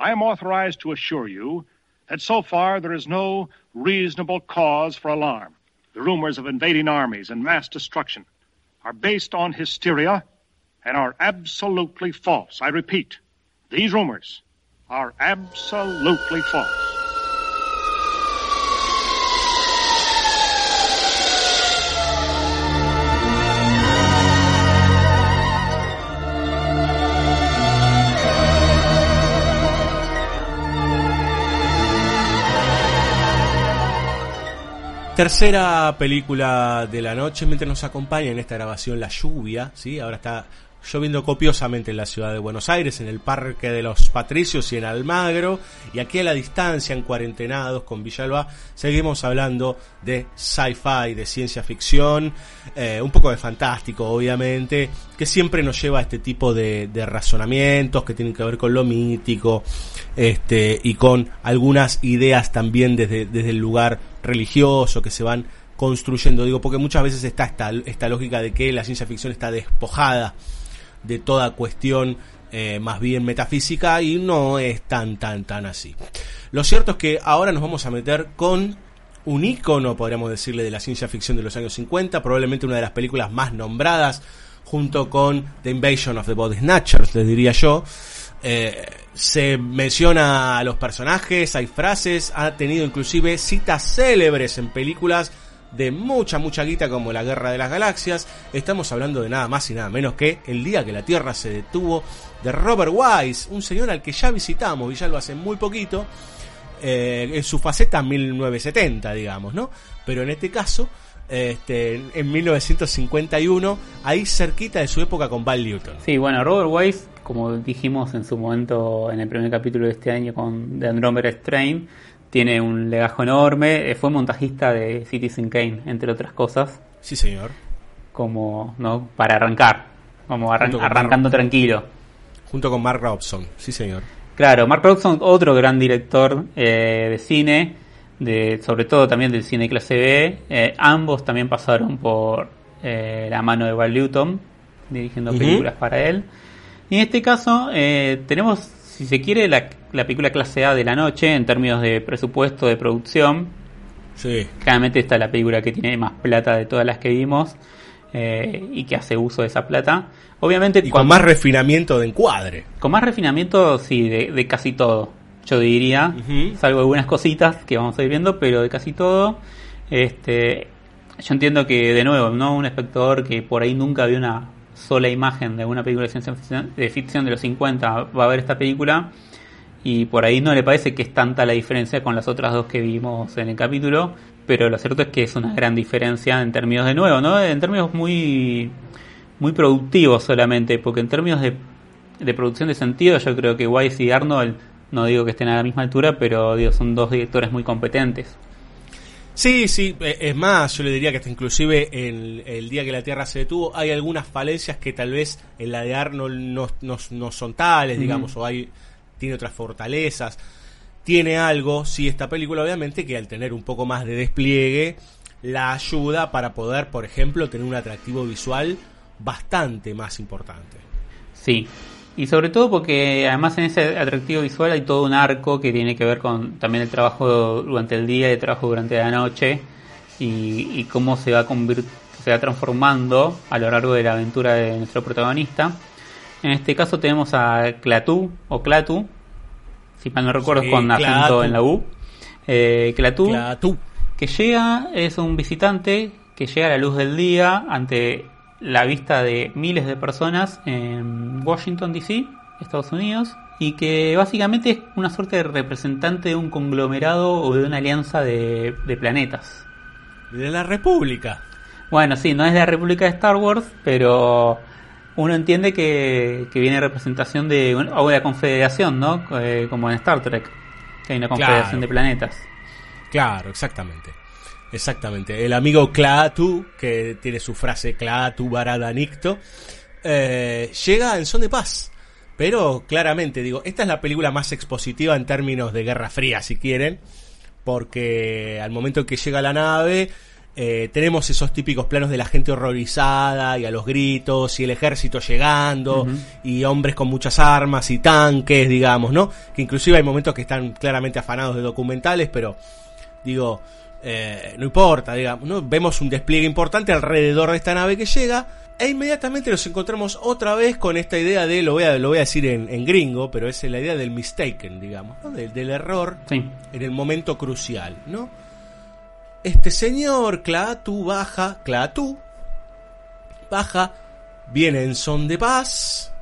[SPEAKER 11] I am authorized to assure you that so far there is no reasonable cause for alarm. The rumors of invading armies and mass destruction are based on hysteria and are absolutely false. I repeat, these rumors are absolutely false.
[SPEAKER 5] Tercera película de la noche, mientras nos acompaña en esta grabación la lluvia, ¿sí? Ahora está lloviendo copiosamente en la ciudad de Buenos Aires, en el Parque de los Patricios y en Almagro, y aquí a la distancia, en cuarentenados con Villalba, seguimos hablando de sci-fi, de ciencia ficción, eh, un poco de fantástico, obviamente, que siempre nos lleva a este tipo de, razonamientos que tienen que ver con lo mítico, este, y con algunas ideas también desde, desde el lugar religioso que se van construyendo, digo, porque muchas veces está esta, esta lógica de que la ciencia ficción está despojada de toda cuestión eh, más bien metafísica y no es tan tan tan así. Lo cierto es que ahora nos vamos a meter con un icono, podríamos decirle, de la ciencia ficción de los años 50, probablemente una de las películas más nombradas, junto con The Invasion of the Body Snatchers, les diría yo. Eh, se menciona a los personajes, hay frases, ha tenido inclusive citas célebres en películas de mucha, mucha guita como la Guerra de las Galaxias. Estamos hablando de nada más y nada menos que El día que la Tierra se detuvo de Robert Wise, un señor al que ya visitamos, y ya lo hace muy poquito, eh, en su faceta 1970, digamos, ¿no? Pero en este caso, este, en 1951, ahí cerquita de su época con Val Newton.
[SPEAKER 6] Sí, bueno, Robert Wise, como dijimos en su momento en el primer capítulo de este año con The Andromeda Strain, tiene un legajo enorme. Eh, Fue montajista de Citizen Kane, entre otras cosas.
[SPEAKER 5] Sí, señor.
[SPEAKER 6] Como, ¿no? Para arrancar. Como arran arrancando
[SPEAKER 5] Mark-
[SPEAKER 6] tranquilo.
[SPEAKER 5] Junto con Mark Robson, sí, señor.
[SPEAKER 6] Claro, Mark Robson, otro gran director eh, de cine, de, sobre todo también del cine clase B. Eh, ambos también pasaron por eh, la mano de Val Newton, dirigiendo películas para él. Y en este caso eh, tenemos, si se quiere, la, la película clase A de la noche en términos de presupuesto de producción.
[SPEAKER 5] Sí.
[SPEAKER 6] Claramente esta es la película que tiene más plata de todas las que vimos eh, y que hace uso de esa plata. Obviamente
[SPEAKER 5] Y con más refinamiento de encuadre.
[SPEAKER 6] con más refinamiento, sí, de, de casi todo. Yo diría, salvo algunas cositas que vamos a ir viendo, pero de casi todo. Este, yo entiendo que, de nuevo, no un espectador que por ahí nunca vio una sola imagen de una película de ciencia ficción de, ficción de los 50 va a ver esta película y por ahí no le parece que es tanta la diferencia con las otras dos que vimos en el capítulo, pero lo cierto es que es una gran diferencia en términos de nuevo, ¿no? En términos muy muy productivos solamente, porque en términos de de producción de sentido, yo creo que Weiss y Arnold, no digo que estén a la misma altura, pero digo, son dos directores muy competentes.
[SPEAKER 5] Sí, sí, eh, es más, yo le diría que hasta inclusive en el día que la Tierra se detuvo hay algunas falencias que tal vez en la de Arnold no, no, no son tales, digamos, o hay tiene otras fortalezas. Tiene algo, sí, esta película obviamente que al tener un poco más de despliegue la ayuda para poder, por ejemplo, tener un atractivo visual bastante más importante.
[SPEAKER 6] Sí, y sobre todo porque además en ese atractivo visual hay todo un arco que tiene que ver con también el trabajo durante el día y el trabajo durante la noche y, y cómo se va, se va transformando a lo largo de la aventura de nuestro protagonista. En este caso tenemos a Clatú o Clatu, si mal no recuerdo
[SPEAKER 5] Sí,
[SPEAKER 6] con acento en la U. Eh, Clatú,
[SPEAKER 5] Clatú.
[SPEAKER 6] que llega, es un visitante que llega a la luz del día ante la vista de miles de personas en Washington DC, Estados Unidos, y que básicamente es una suerte de representante de un conglomerado o de una alianza de, de planetas.
[SPEAKER 5] De la República.
[SPEAKER 6] Bueno, sí, no es de la República de Star Wars, pero uno entiende que, que viene representación de o de la Confederación, ¿no? Eh, como en Star Trek, que hay una Confederación
[SPEAKER 5] Claro.
[SPEAKER 6] de planetas.
[SPEAKER 5] Claro, exactamente. Exactamente. El amigo Klaatu, que tiene su frase Klaatu Baradanicto, eh, llega en son de paz. Pero claramente, digo, esta es la película más expositiva en términos de Guerra Fría, si quieren, porque al momento en que llega la nave, eh, tenemos esos típicos planos de la gente horrorizada y a los gritos y el ejército llegando y hombres con muchas armas y tanques, digamos, ¿no? Que inclusive hay momentos que están claramente afanados de documentales, pero digo, eh, no importa, digamos, ¿no? Vemos un despliegue importante alrededor de esta nave que llega e inmediatamente nos encontramos otra vez con esta idea de, lo voy a, lo voy a decir en, en gringo, pero es la idea del mistaken, digamos, ¿no? del, del error
[SPEAKER 6] Sí.
[SPEAKER 5] en el momento crucial, ¿no? Este señor, Klaatu, baja, Klaatu, baja, viene en son de paz,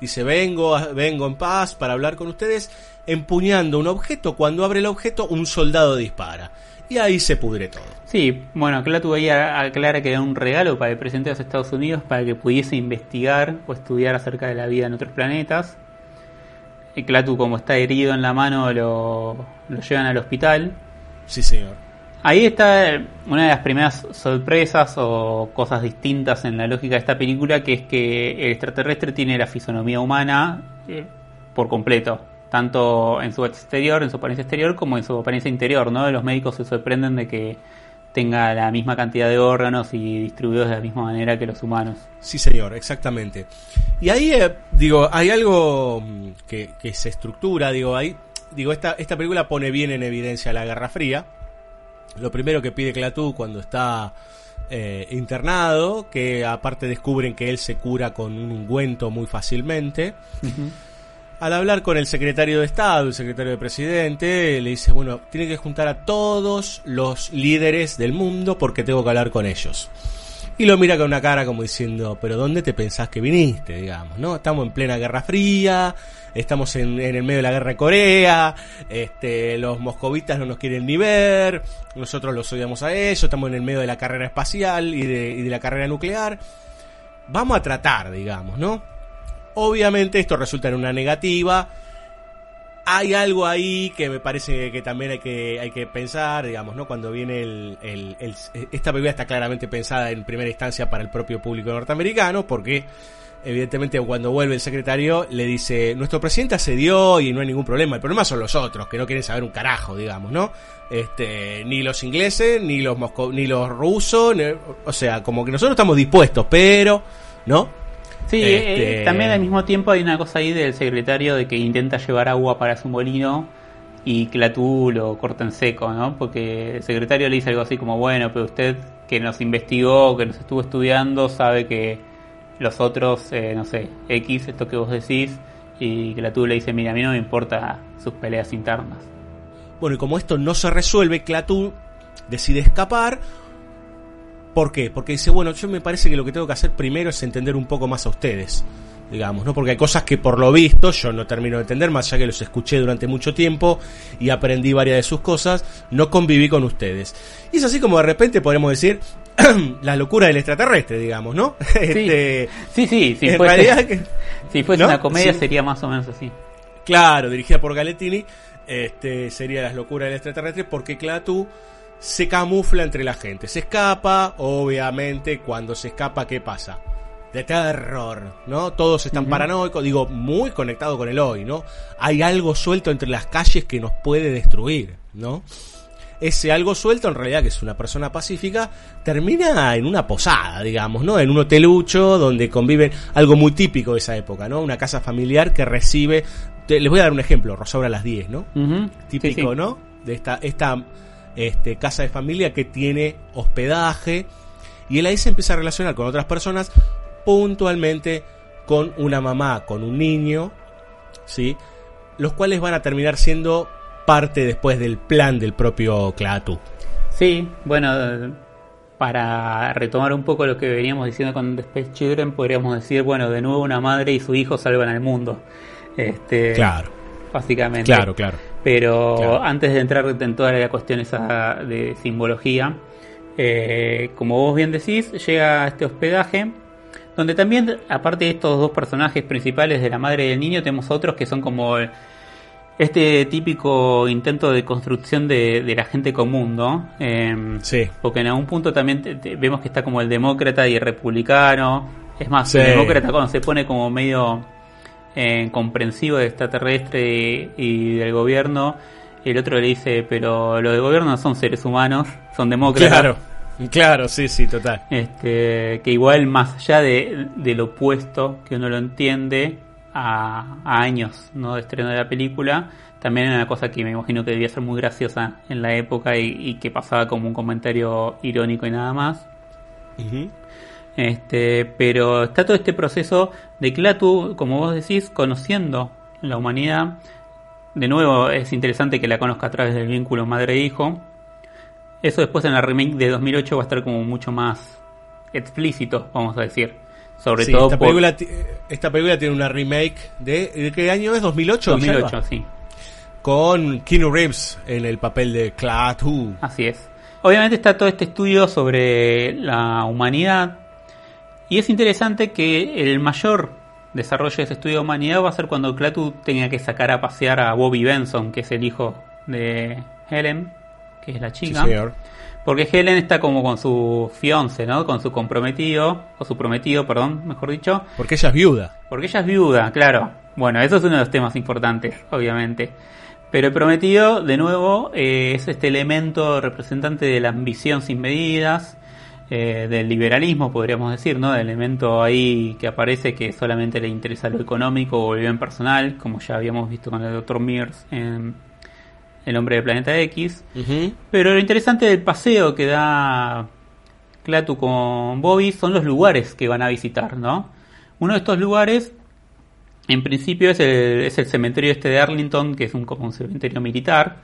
[SPEAKER 5] dice, vengo, vengo en paz para hablar con ustedes, empuñando un objeto, cuando abre el objeto, un soldado dispara. Y ahí se pudre todo.
[SPEAKER 6] Sí, bueno, Clatu ahí aclara que era un regalo para el presidente de los Estados Unidos para que pudiese investigar o estudiar acerca de la vida en otros planetas. Y Clatu, como está herido en la mano, lo, lo llevan al hospital.
[SPEAKER 5] Sí, señor.
[SPEAKER 6] Ahí está una de las primeras sorpresas o cosas distintas en la lógica de esta película, que es que el extraterrestre tiene la fisonomía humana eh, por completo, tanto en su exterior, en su apariencia exterior, como en su apariencia interior, ¿no? Los médicos se sorprenden de que tenga la misma cantidad de órganos y distribuidos de la misma manera que los humanos.
[SPEAKER 5] Sí, señor, exactamente. Y ahí, eh, digo, hay algo mm, que, que se estructura, digo, ahí, digo, esta, esta película pone bien en evidencia la Guerra Fría. Lo primero que pide Clatú cuando está eh, internado, que aparte descubren que él se cura con un ungüento muy fácilmente. Al hablar con el secretario de Estado, el secretario de Presidente, le dice, bueno, tiene que juntar a todos los líderes del mundo porque tengo que hablar con ellos. Y lo mira con una cara como diciendo, pero ¿dónde te pensás que viniste? Digamos, ¿no? Estamos en plena Guerra Fría, estamos en, el medio de la Guerra de Corea, este, los moscovitas no nos quieren ni ver, nosotros los odiamos a ellos, estamos en el medio de la carrera espacial y de, y de la carrera nuclear. Vamos a tratar, digamos, ¿no? Obviamente esto resulta en una negativa. Hay algo ahí que me parece que también hay que, hay que pensar, digamos, ¿no? Cuando viene el, el- Esta película está claramente pensada en primera instancia para el propio público norteamericano, porque evidentemente cuando vuelve el secretario le dice, nuestro presidente accedió y no hay ningún problema, el problema son los otros, que no quieren saber un carajo, digamos, ¿no? Este, ni los ingleses, ni los mosco- ni los rusos, o sea, como que nosotros estamos dispuestos, pero, ¿no?
[SPEAKER 6] Sí,
[SPEAKER 5] Este-
[SPEAKER 6] eh, también al mismo tiempo hay una cosa ahí del secretario de que intenta llevar agua para su molino y Clatú lo corta en seco, ¿no? Porque el secretario le dice algo así como, bueno, pero usted que nos investigó, que nos estuvo estudiando, sabe que los otros, eh, no sé, X, esto que vos decís, y Clatú le dice, mira, a mí no me importa sus peleas internas.
[SPEAKER 5] Bueno, y como esto no se resuelve, Clatú decide escapar. ¿Por qué? Porque dice, bueno, yo me parece que lo que tengo que hacer primero es entender un poco más a ustedes. Digamos, ¿no? Porque hay cosas que por lo visto yo no termino de entender, más allá que los escuché durante mucho tiempo y aprendí varias de sus cosas, no conviví con ustedes. Y es así como de repente podemos decir, la locura del extraterrestre, digamos, ¿no? Este,
[SPEAKER 6] Sí, sí, si
[SPEAKER 5] en
[SPEAKER 6] fuese,
[SPEAKER 5] realidad que-
[SPEAKER 6] si fuese
[SPEAKER 5] ¿no?
[SPEAKER 6] una comedia
[SPEAKER 5] Sí.
[SPEAKER 6] sería más o menos así.
[SPEAKER 5] Claro, dirigida por Galettini, este, sería Las locuras del extraterrestre, porque Clatu se camufla entre la gente. Se escapa, obviamente, cuando se escapa, ¿qué pasa? De terror, ¿no? Todos están
[SPEAKER 6] Ujú.
[SPEAKER 5] paranoicos, digo, muy conectado con el hoy, ¿no? Hay algo suelto entre las calles que nos puede destruir, ¿no? Ese algo suelto, en realidad, que es una persona pacífica, termina en una posada, digamos, ¿no? En un hotelucho donde conviven algo muy típico de esa época, ¿no? Una casa familiar que recibe. te- les voy a dar un ejemplo, Rosaura a las 10, ¿no? Típico,
[SPEAKER 6] sí, sí.
[SPEAKER 5] ¿no? De esta, esta este, casa de familia que tiene hospedaje. Y él ahí se empieza a relacionar con otras personas, puntualmente con una mamá, con un niño, ¿sí? Los cuales van a terminar siendo parte después del plan del propio Clatu.
[SPEAKER 6] Sí, bueno, para retomar un poco lo que veníamos diciendo con The Space Children, podríamos decir, bueno, de nuevo una madre y su hijo salvan al mundo. Este,
[SPEAKER 5] Claro.
[SPEAKER 6] Básicamente.
[SPEAKER 5] Claro, claro.
[SPEAKER 6] Pero
[SPEAKER 5] Claro.
[SPEAKER 6] antes de entrar en toda la cuestión esa de simbología, eh, como vos bien decís, llega a este hospedaje, donde también, aparte de estos dos personajes principales de la madre y del niño, tenemos otros que son como este típico intento de construcción de, de la gente común, ¿no? Em,
[SPEAKER 5] Sí.
[SPEAKER 6] Porque en algún punto también te- te- vemos que está como el demócrata y el republicano. Es más,
[SPEAKER 5] Sí.
[SPEAKER 6] el demócrata cuando se pone como medio eh, comprensivo de extraterrestre y, y del gobierno, el otro le dice, pero los del gobierno no son seres humanos, son demócratas.
[SPEAKER 5] Claro, claro, sí, sí, total.
[SPEAKER 6] Este, que igual más allá de, del opuesto que uno lo entiende a, a años ¿no? de estreno de la película, también era una cosa que me imagino que debía ser muy graciosa en la época y, y que pasaba como un comentario irónico y nada más.
[SPEAKER 5] Ujú.
[SPEAKER 6] Este, pero está todo este proceso de Clatu, como vos decís, conociendo la humanidad. De nuevo, es interesante que la conozca a través del vínculo madre-hijo. Eso después en la remake de 2008 va a estar como mucho más explícito, vamos a decir. Sobre
[SPEAKER 5] Sí,
[SPEAKER 6] todo
[SPEAKER 5] esta,
[SPEAKER 6] por
[SPEAKER 5] película, esta película tiene una remake de, ¿de qué año es? ¿2008?
[SPEAKER 6] 2008,
[SPEAKER 5] Salva?
[SPEAKER 6] sí.
[SPEAKER 5] Con Keanu Reeves en el papel de Clatu.
[SPEAKER 6] Así es. Obviamente está todo este estudio sobre la humanidad y es interesante que el mayor desarrollo de ese estudio de humanidad va a ser cuando Clatu tenga que sacar a pasear a Bobby Benson, que es el hijo de Helen, que es la
[SPEAKER 5] Sí,
[SPEAKER 6] chica.
[SPEAKER 5] señor.
[SPEAKER 6] Porque Helen está como con su fiance, ¿no? Con su comprometido, o su prometido, perdón, mejor dicho.
[SPEAKER 5] Porque ella es viuda.
[SPEAKER 6] Porque ella es viuda, claro. Bueno, eso es uno de los temas importantes, obviamente. Pero el prometido, de nuevo, eh, es este elemento representante de la ambición sin medidas, eh, del liberalismo, podríamos decir, ¿no? Del elemento ahí que aparece que solamente le interesa lo económico o el bien personal, como ya habíamos visto con el Dr. Mears en El hombre del planeta X. Pero lo interesante del paseo que da Clatu con Bobby son los lugares que van a visitar, ¿no? Uno de estos lugares, en principio, es el, es el cementerio este de Arlington, que es un, como un cementerio militar,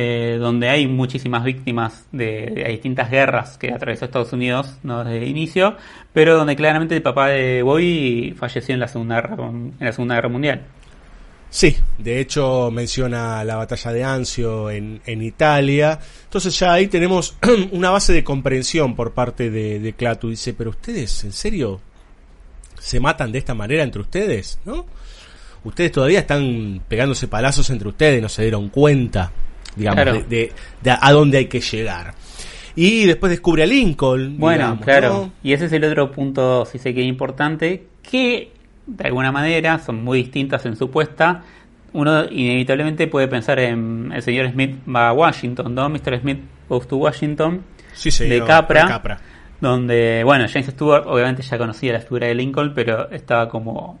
[SPEAKER 6] eh, donde hay muchísimas víctimas de, de distintas guerras que atravesó Estados Unidos ¿no? desde el inicio, pero donde claramente el papá de Bobby falleció en la Segunda Guerra, en la Segunda Guerra Mundial.
[SPEAKER 5] Sí, de hecho menciona la batalla de Anzio en, en Italia. Entonces ya ahí tenemos una base de comprensión por parte de, de Clatu. Dice, pero ustedes, ¿en serio? ¿Se matan de esta manera entre ustedes? ¿No? Ustedes todavía están pegándose palazos entre ustedes, no se dieron cuenta, digamos,
[SPEAKER 6] Claro.
[SPEAKER 5] de, de- de a dónde hay que llegar. Y después descubre a Lincoln.
[SPEAKER 6] Bueno,
[SPEAKER 5] digamos,
[SPEAKER 6] claro.
[SPEAKER 5] ¿no?
[SPEAKER 6] Y ese es el otro punto, si se quiere, importante, que de alguna manera son muy distintas en su puesta. Uno inevitablemente puede pensar en el señor Smith va a Washington, ¿no? Mr. Smith goes to Washington,
[SPEAKER 5] Sí, señor,
[SPEAKER 6] de Capra,
[SPEAKER 5] de Capra.
[SPEAKER 6] donde, bueno, James Stewart obviamente ya conocía la figura de Lincoln, pero estaba como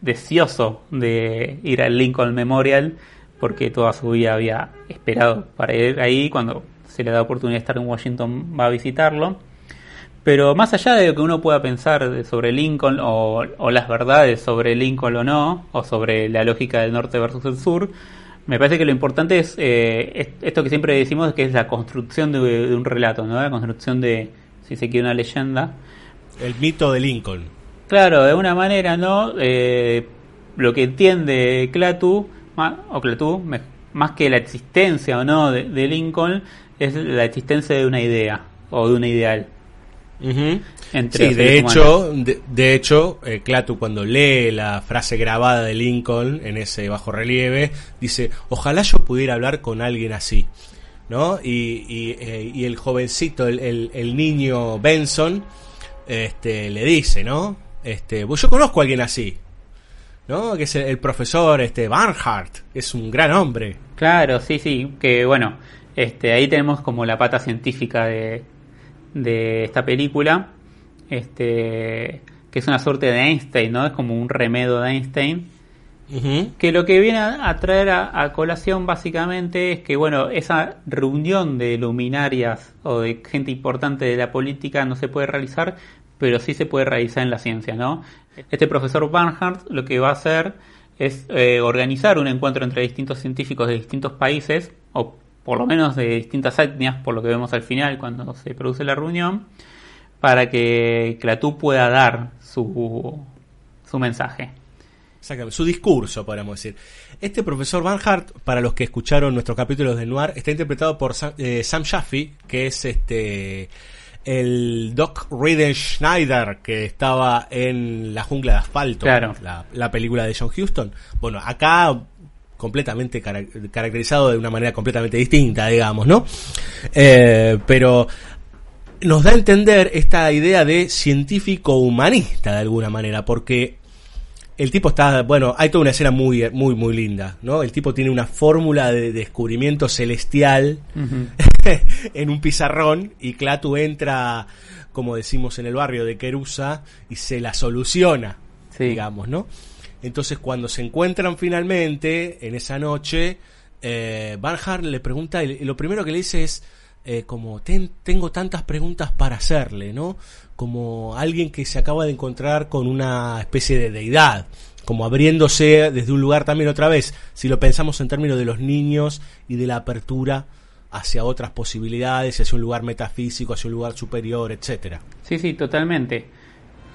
[SPEAKER 6] deseoso de ir al Lincoln Memorial porque toda su vida había esperado para ir ahí cuando se le da oportunidad de estar en Washington va a visitarlo pero más allá de lo que uno pueda pensar sobre Lincoln o, o las verdades sobre Lincoln o no o sobre la lógica del norte versus el sur me parece que lo importante es, eh, es esto que siempre decimos que es la construcción de, de un relato no la construcción de si se quiere una leyenda
[SPEAKER 5] El mito de Lincoln.
[SPEAKER 6] Claro, de una manera, ¿no? Eh, lo que entiende Clatu, o me- más que la existencia o no de, de Lincoln, es la existencia de una idea o de un ideal. Entre
[SPEAKER 5] Sí, de hecho, de, de hecho, eh, Clatu cuando lee la frase grabada de Lincoln en ese bajo relieve, dice, ojalá yo pudiera hablar con alguien así, ¿no? Y, y, eh, y el jovencito, el, el- el niño Benson, este, le dice, ¿no? Este, pues yo conozco a alguien así, ¿no? Que es el, el profesor, este, Barnhart, que es un gran hombre.
[SPEAKER 6] Claro, sí, sí, que bueno, este, ahí tenemos como la pata científica de, de esta película, este, que es una suerte de Einstein, ¿no? Es como un remedo de Einstein, que lo que viene a, a traer a, a colación básicamente es que, bueno, esa reunión de luminarias o de gente importante de la política no se puede realizar, pero sí se puede realizar en la ciencia, ¿no? Este profesor Barnhart lo que va a hacer es eh, organizar un encuentro entre distintos científicos de distintos países, o por lo menos de distintas etnias, por lo que vemos al final cuando se produce la reunión, para que Clatú pueda dar su, su mensaje.
[SPEAKER 5] Exactamente, su discurso, podríamos decir. Este profesor Barnhart, para los que escucharon nuestros capítulos de Noir, está interpretado por Sam, eh, Sam que es este el Doc Reader Schneider que estaba en La jungla de asfalto,
[SPEAKER 6] Claro.
[SPEAKER 5] la, la película de John Huston. Bueno, acá completamente cara- caracterizado de una manera completamente distinta, digamos, ¿no? Eh, pero nos da a entender esta idea de científico humanista de alguna manera, porque el tipo está, bueno, hay toda una escena muy, muy, muy linda, ¿no? El tipo tiene una fórmula de descubrimiento celestial en un pizarrón y Clatu entra, como decimos en el barrio de Querusa, y se la soluciona, digamos, ¿no? Entonces cuando se encuentran finalmente en esa noche, eh, Barnhart le pregunta, y lo primero que le dice es, eh, como "Ten- tengo tantas preguntas para hacerle, ¿no? Como alguien que se acaba de encontrar con una especie de deidad, como abriéndose desde un lugar también otra vez, si lo pensamos en términos de los niños y de la apertura hacia otras posibilidades, hacia un lugar metafísico, hacia un lugar superior, etcétera.
[SPEAKER 6] Sí, sí, totalmente.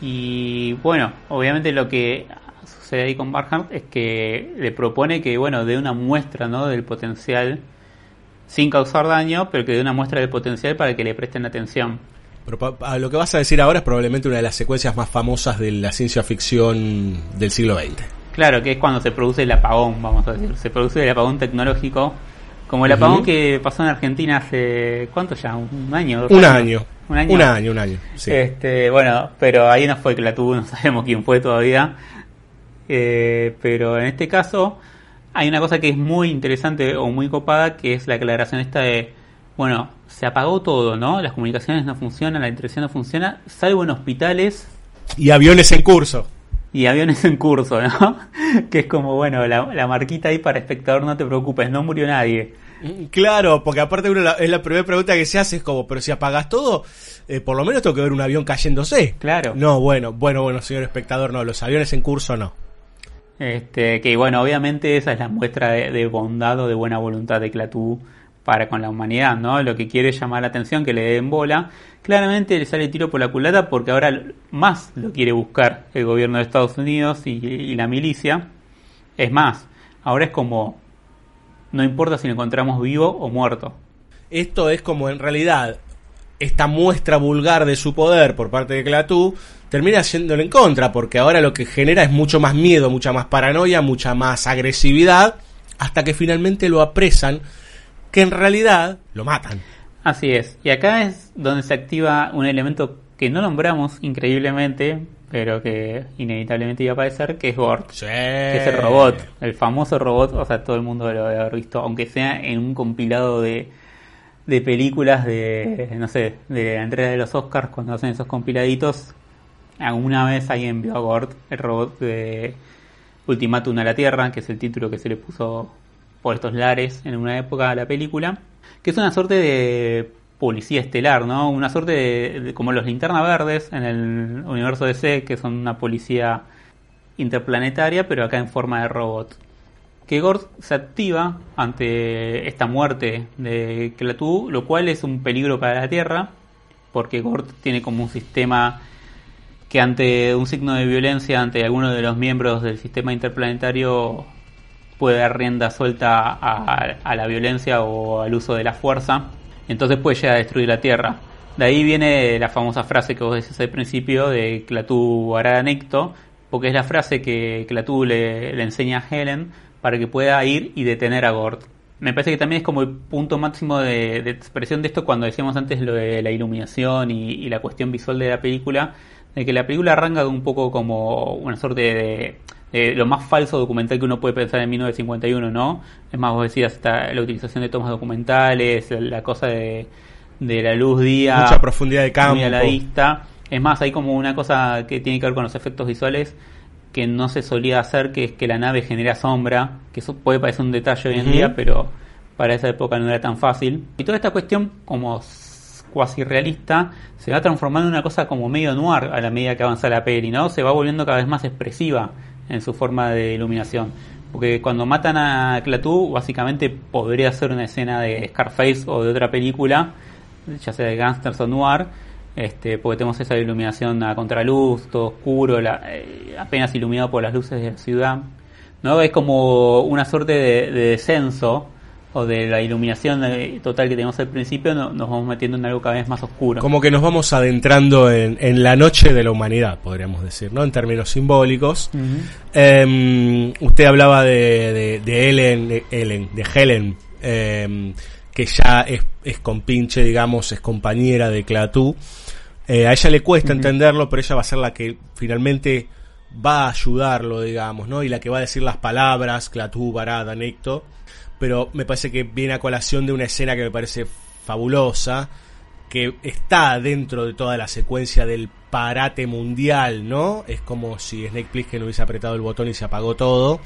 [SPEAKER 6] Y bueno, obviamente lo que sucede ahí con Barhart es que le propone que, bueno, dé una muestra, ¿no? Del potencial sin causar daño, pero que dé una muestra del potencial para que le presten atención.
[SPEAKER 5] Pero pa- pa- lo que vas a decir ahora es probablemente una de las secuencias más famosas de la ciencia ficción del siglo XX.
[SPEAKER 6] Claro, que es cuando se produce el apagón, vamos a decir. Se produce el apagón tecnológico, como el apagón que pasó en Argentina hace, ¿cuánto ya? ¿Un año?
[SPEAKER 5] Un
[SPEAKER 6] años?
[SPEAKER 5] año.
[SPEAKER 6] Un año.
[SPEAKER 5] Un año, un año. Sí.
[SPEAKER 6] Este, bueno, pero ahí no fue que la tuvo, no sabemos quién fue todavía. Eh, pero en este caso hay una cosa que es muy interesante o muy copada, que es la aclaración esta de, bueno, se apagó todo, ¿no? Las comunicaciones no funcionan, la interacción no funciona, salvo en hospitales
[SPEAKER 5] Y aviones en curso.
[SPEAKER 6] y aviones en curso, ¿no? que es como, bueno, la, la marquita ahí para espectador, no te preocupes, no murió nadie.
[SPEAKER 5] Claro, porque aparte uno la- es la primera pregunta que se hace es como, pero si apagas todo, eh, por lo menos tengo que ver un avión cayéndose.
[SPEAKER 6] Claro.
[SPEAKER 5] No, bueno, bueno, bueno, señor espectador, no, los aviones en curso no.
[SPEAKER 6] Este, que bueno, obviamente esa es la muestra de, de bondad o de buena voluntad de Clatú para con la humanidad, ¿no? Lo que quiere es llamar la atención, que le den bola. Claramente le sale tiro por la culata porque ahora más lo quiere buscar el gobierno de Estados Unidos y, la milicia. Es más, ahora es como, no importa si lo encontramos vivo o muerto.
[SPEAKER 5] Esto es como en realidad esta muestra vulgar de su poder por parte de Clatú termina haciéndolo en contra, porque ahora lo que genera es mucho más miedo, mucha más paranoia, mucha más agresividad, hasta que finalmente lo apresan, que en realidad lo matan.
[SPEAKER 6] Así es. Y acá es donde se activa un elemento que no nombramos increíblemente, pero que inevitablemente iba a aparecer, que es Gort. Que es el robot, el famoso robot, o sea, todo el mundo lo debe haber visto, aunque sea en un compilado de, de películas de, no sé, de la entrega de los Oscars, cuando hacen esos compiladitos, alguna vez alguien vio a Gort, el robot de Ultimátum a la Tierra, que es el título que se le puso por estos lares en una época a la película, que es una suerte de policía estelar, ¿no? Una suerte de, de- como los linterna verdes en el universo DC, que son una policía interplanetaria, pero acá en forma de robot. Que Gord se activa ante esta muerte de Clatú, lo cual es un peligro para la Tierra, porque Gord tiene como un sistema que ante un signo de violencia ante alguno de los miembros del sistema interplanetario puede dar rienda suelta a, la violencia o al uso de la fuerza, entonces puede llegar a destruir la Tierra. De ahí viene la famosa frase que vos decís al principio de Clatú hará Necto, porque es la frase que Clatú le, le enseña a Helen para que pueda ir y detener a Gord. Me parece que también es como el punto máximo de, expresión de esto cuando decíamos antes lo de la iluminación y, la cuestión visual de la película, de que la película arranca un poco como una suerte de lo más falso documental que uno puede pensar en 1951, ¿no? Es más, vos decías, está la utilización de tomas documentales, la cosa de, de la luz día.
[SPEAKER 5] Mucha profundidad de campo.
[SPEAKER 6] Muy a la vista. Es más, hay como una cosa que tiene que ver con los efectos visuales que no se solía hacer, que es que la nave genera sombra, que eso puede parecer un detalle hoy en día, pero para esa época no era tan fácil. Y toda esta cuestión como cuasi realista se va transformando en una cosa como medio noir a la medida que avanza la peli, ¿no? Se va volviendo cada vez más expresiva en su forma de iluminación. Porque cuando matan a Clatú, básicamente podría ser una escena de Scarface o de otra película, ya sea de gangsters o noir, este, porque tenemos esa iluminación a contraluz, todo oscuro, la- eh, apenas iluminado por las luces de la ciudad. ¿no? Es como una suerte de, de descenso o de la iluminación eh, total que tenemos al principio, no- nos vamos metiendo en algo cada vez más oscuro.
[SPEAKER 5] Como que nos vamos adentrando en, en la noche de la humanidad, podríamos decir, ¿no? En términos simbólicos. Em, usted hablaba de, de, de Ellen, de, Ellen, de Helen, em, que ya es, es compinche, digamos, es compañera de Clatú. Eh, a ella le cuesta entenderlo, pero ella va a ser la que finalmente va a ayudarlo, digamos, ¿no? Y la que va a decir las palabras, Clatú, Barada, Necto. Pero me parece que viene a colación de una escena que me parece fabulosa, que está dentro de toda la secuencia del parate mundial, ¿no? Es como si Snake Plissken hubiese apretado el botón y se apagó todo,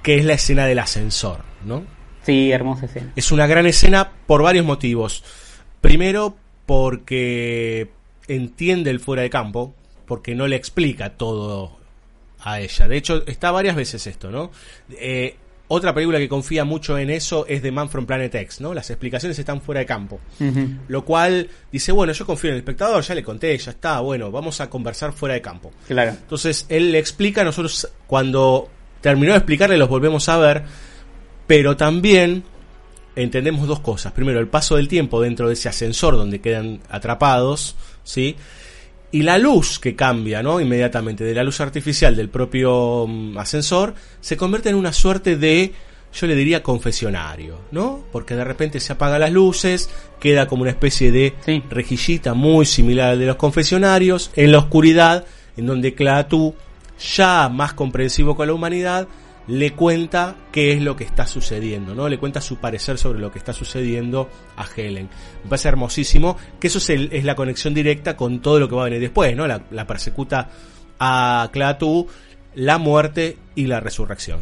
[SPEAKER 5] que es la escena del ascensor, ¿no?
[SPEAKER 6] Sí, hermosa escena.
[SPEAKER 5] Es una gran escena por varios motivos. Primero, porque entiende el fuera de campo, porque no le explica todo a ella. De hecho, está varias veces esto, ¿no? Eh, otra película que confía mucho en eso es The Man from Planet X, ¿no? Las explicaciones están fuera de campo. Lo cual dice, bueno, yo confío en el espectador, ya le conté, ya está, bueno, vamos a conversar fuera de campo.
[SPEAKER 6] Claro.
[SPEAKER 5] Entonces él le explica, nosotros cuando terminó de explicarle los volvemos a ver, pero también entendemos dos cosas. Primero, el paso del tiempo dentro de ese ascensor donde quedan atrapados, ¿sí? Y la luz que cambia, ¿no? Inmediatamente, de la luz artificial del propio mm, ascensor, se convierte en una suerte de, yo le diría, confesionario, ¿no? Porque de repente se apagan las luces, queda como una especie de rejillita muy similar al de los confesionarios, en la oscuridad, en donde Clatú, ya más comprensivo con la humanidad, le cuenta qué es lo que está sucediendo, ¿no? Le cuenta su parecer sobre lo que está sucediendo a Helen. Me parece hermosísimo que eso es, la conexión directa con todo lo que va a venir después, ¿no? La, persecuta a Clatú, la muerte y la resurrección.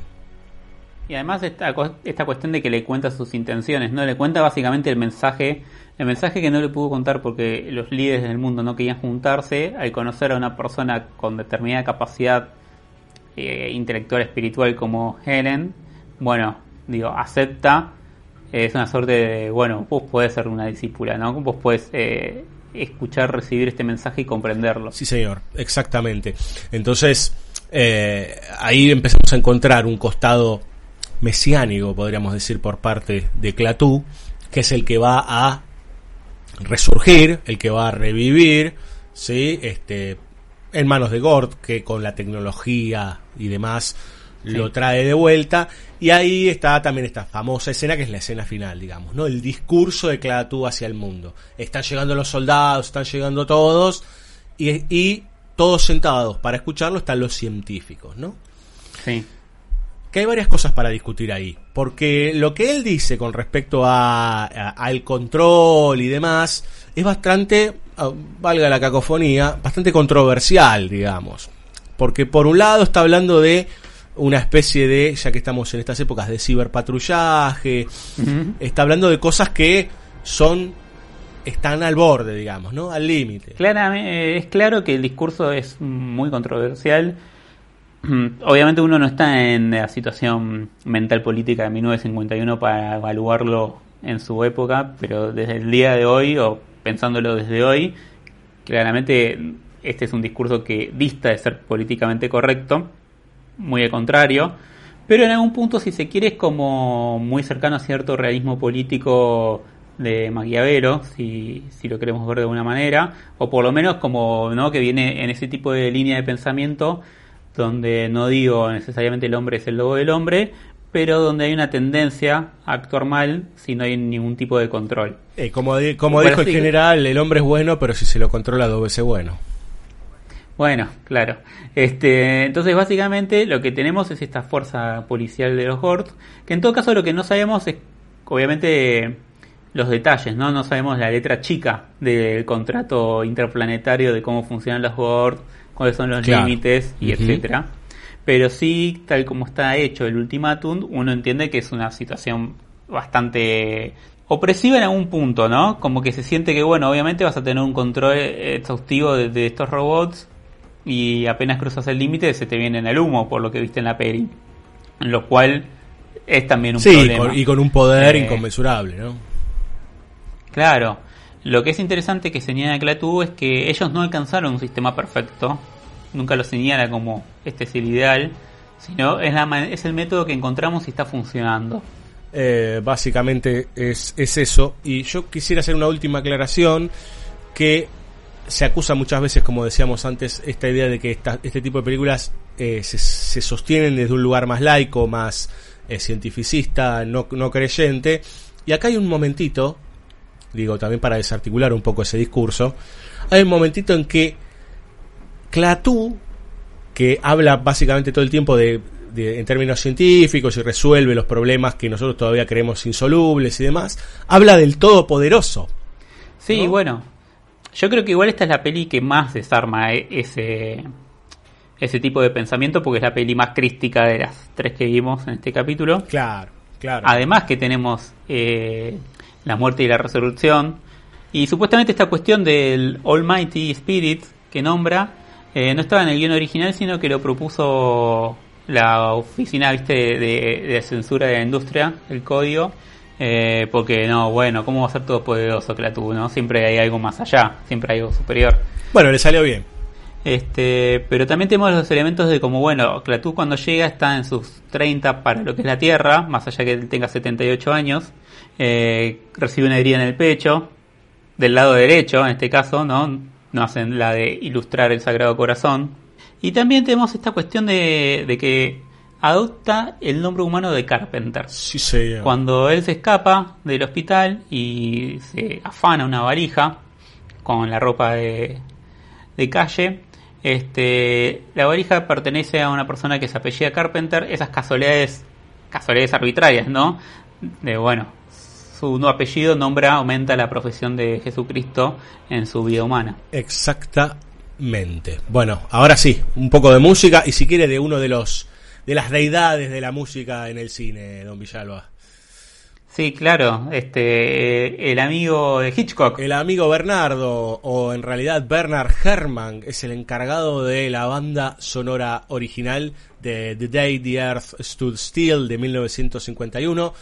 [SPEAKER 6] Y además esta, esta cuestión de que le cuenta sus intenciones, ¿no? Le cuenta básicamente el mensaje, el mensaje que no le pudo contar porque los líderes del mundo no querían juntarse al conocer a una persona con determinada capacidad eh, intelectual espiritual como Helen, bueno, digo, acepta, eh, es una suerte de, bueno, vos podés ser una discípula, ¿no? Vos podés eh, escuchar, recibir este mensaje y comprenderlo.
[SPEAKER 5] Sí, señor, exactamente. Entonces, ahí empezamos a encontrar un costado mesiánico, podríamos decir, por parte de Clatú, que es el que va a resurgir, el que va a revivir, ¿sí? Este, en manos de Gord, que con la tecnología y demás lo trae de vuelta. Y ahí está también esta famosa escena que es la escena final, digamos, ¿no? El discurso de Clatú hacia el mundo. Están llegando los soldados, están llegando todos, y, y todos sentados para escucharlo están los científicos, ¿no?
[SPEAKER 6] Sí.
[SPEAKER 5] Que hay varias cosas para discutir ahí. Porque lo que él dice con respecto a, a- al control y demás es bastante, ah, valga la cacofonía, bastante controversial, digamos. Porque por un lado está hablando de una especie de, ya que estamos en estas épocas de ciberpatrullaje, está hablando de cosas que son, están al borde, digamos, ¿no? Al límite.
[SPEAKER 6] Claramente, es claro que el discurso es muy controversial. Obviamente uno no está en la situación mental política de 1951 para evaluarlo en su época, pero desde el día de hoy, o pensándolo desde hoy, claramente este es un discurso que dista de ser políticamente correcto, muy al contrario, pero en algún punto, si se quiere, es como muy cercano a cierto realismo político de Maquiavelo, si, si lo queremos ver de alguna manera, o por lo menos como ¿no? que viene en ese tipo de línea de pensamiento donde no digo necesariamente el hombre es el lobo del hombre, pero donde hay una tendencia a actuar mal si no hay ningún tipo de control.
[SPEAKER 5] Eh, como di- como dijo el general, el hombre es bueno, pero si se lo controla dos veces bueno.
[SPEAKER 6] Bueno, claro. Este, entonces, básicamente, lo que tenemos es esta fuerza policial de los Hords, que en todo caso lo que no sabemos es, obviamente, los detalles, ¿no? No sabemos la letra chica del contrato interplanetario de cómo funcionan los Hords, cuáles son los
[SPEAKER 5] Claro.
[SPEAKER 6] límites y etcétera. Pero sí, tal como está hecho el ultimátum, uno entiende que es una situación bastante opresiva en algún punto, ¿no? Como que se siente que, bueno, obviamente vas a tener un control exhaustivo de, de estos robots y apenas cruzas el límite se te vienen al humo, por lo que viste en la peli. Lo cual es también un
[SPEAKER 5] Sí,
[SPEAKER 6] problema.
[SPEAKER 5] con- y con un poder
[SPEAKER 6] Eh,
[SPEAKER 5] inconmensurable, ¿no?
[SPEAKER 6] Claro. Lo que es interesante que señala Clatú es que ellos no alcanzaron un sistema perfecto. Nunca lo señala como este es el ideal, sino es, la, es el método que encontramos y está funcionando.
[SPEAKER 5] Eh, básicamente es, es eso. Y yo quisiera hacer una última aclaración que se acusa muchas veces, como decíamos antes, esta idea de que esta- este tipo de películas eh, se, se sostienen desde un lugar más laico, más eh, cientificista, no creyente. Y acá hay un momentito, digo también para desarticular un poco ese discurso, hay un momentito en que Clatú, que habla básicamente todo el tiempo de, de- en términos científicos y resuelve los problemas que nosotros todavía creemos insolubles y demás, habla del todopoderoso.
[SPEAKER 6] Sí, bueno. Yo creo que igual esta es la peli que más desarma e- ese, ese tipo de pensamiento porque es la peli más crística de las tres que vimos en este capítulo.
[SPEAKER 5] Claro, claro.
[SPEAKER 6] Además que tenemos eh, la muerte y la resurrección. Y supuestamente esta cuestión del Almighty Spirit que nombra eh, no estaba en el guion original, sino que lo propuso la oficina viste de, censura de la industria, el código. eh, porque no, bueno, ¿cómo va a ser todo poderoso Clatú? ¿no? Siempre hay algo más allá, siempre hay algo superior.
[SPEAKER 5] Bueno, le salió bien.
[SPEAKER 6] Este, pero también tenemos los elementos de como, bueno, Clatú cuando llega está en sus 30 para lo que es la Tierra, más allá que él tenga 78 años, eh, recibe una herida en el pecho, del lado derecho en este caso, ¿no? No hacen la de ilustrar el Sagrado Corazón. Y también tenemos esta cuestión de, de que adopta el nombre humano de Carpenter.
[SPEAKER 5] Sí, señor.
[SPEAKER 6] Cuando él se escapa del hospital y se afana una valija con la ropa de, de calle, este, la valija pertenece a una persona que se apellida Carpenter, esas casualidades, casualidades arbitrarias, ¿no? De bueno, su no apellido nombra, aumenta la profesión de Jesucristo en su vida humana.
[SPEAKER 5] Exactamente. Bueno, ahora sí, un poco de música y si quiere de uno de los de las deidades de la música en el cine, don Villalba.
[SPEAKER 6] Sí, claro, este, el amigo de Hitchcock.
[SPEAKER 5] El amigo Bernardo, o en realidad Bernard Herrmann, es el encargado de la banda sonora original de The Day the Earth Stood Still de 1951,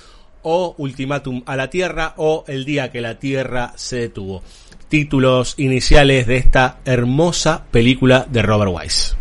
[SPEAKER 5] o Ultimátum a la Tierra, o El día que la Tierra se detuvo. Títulos iniciales de esta hermosa película de Robert Wise.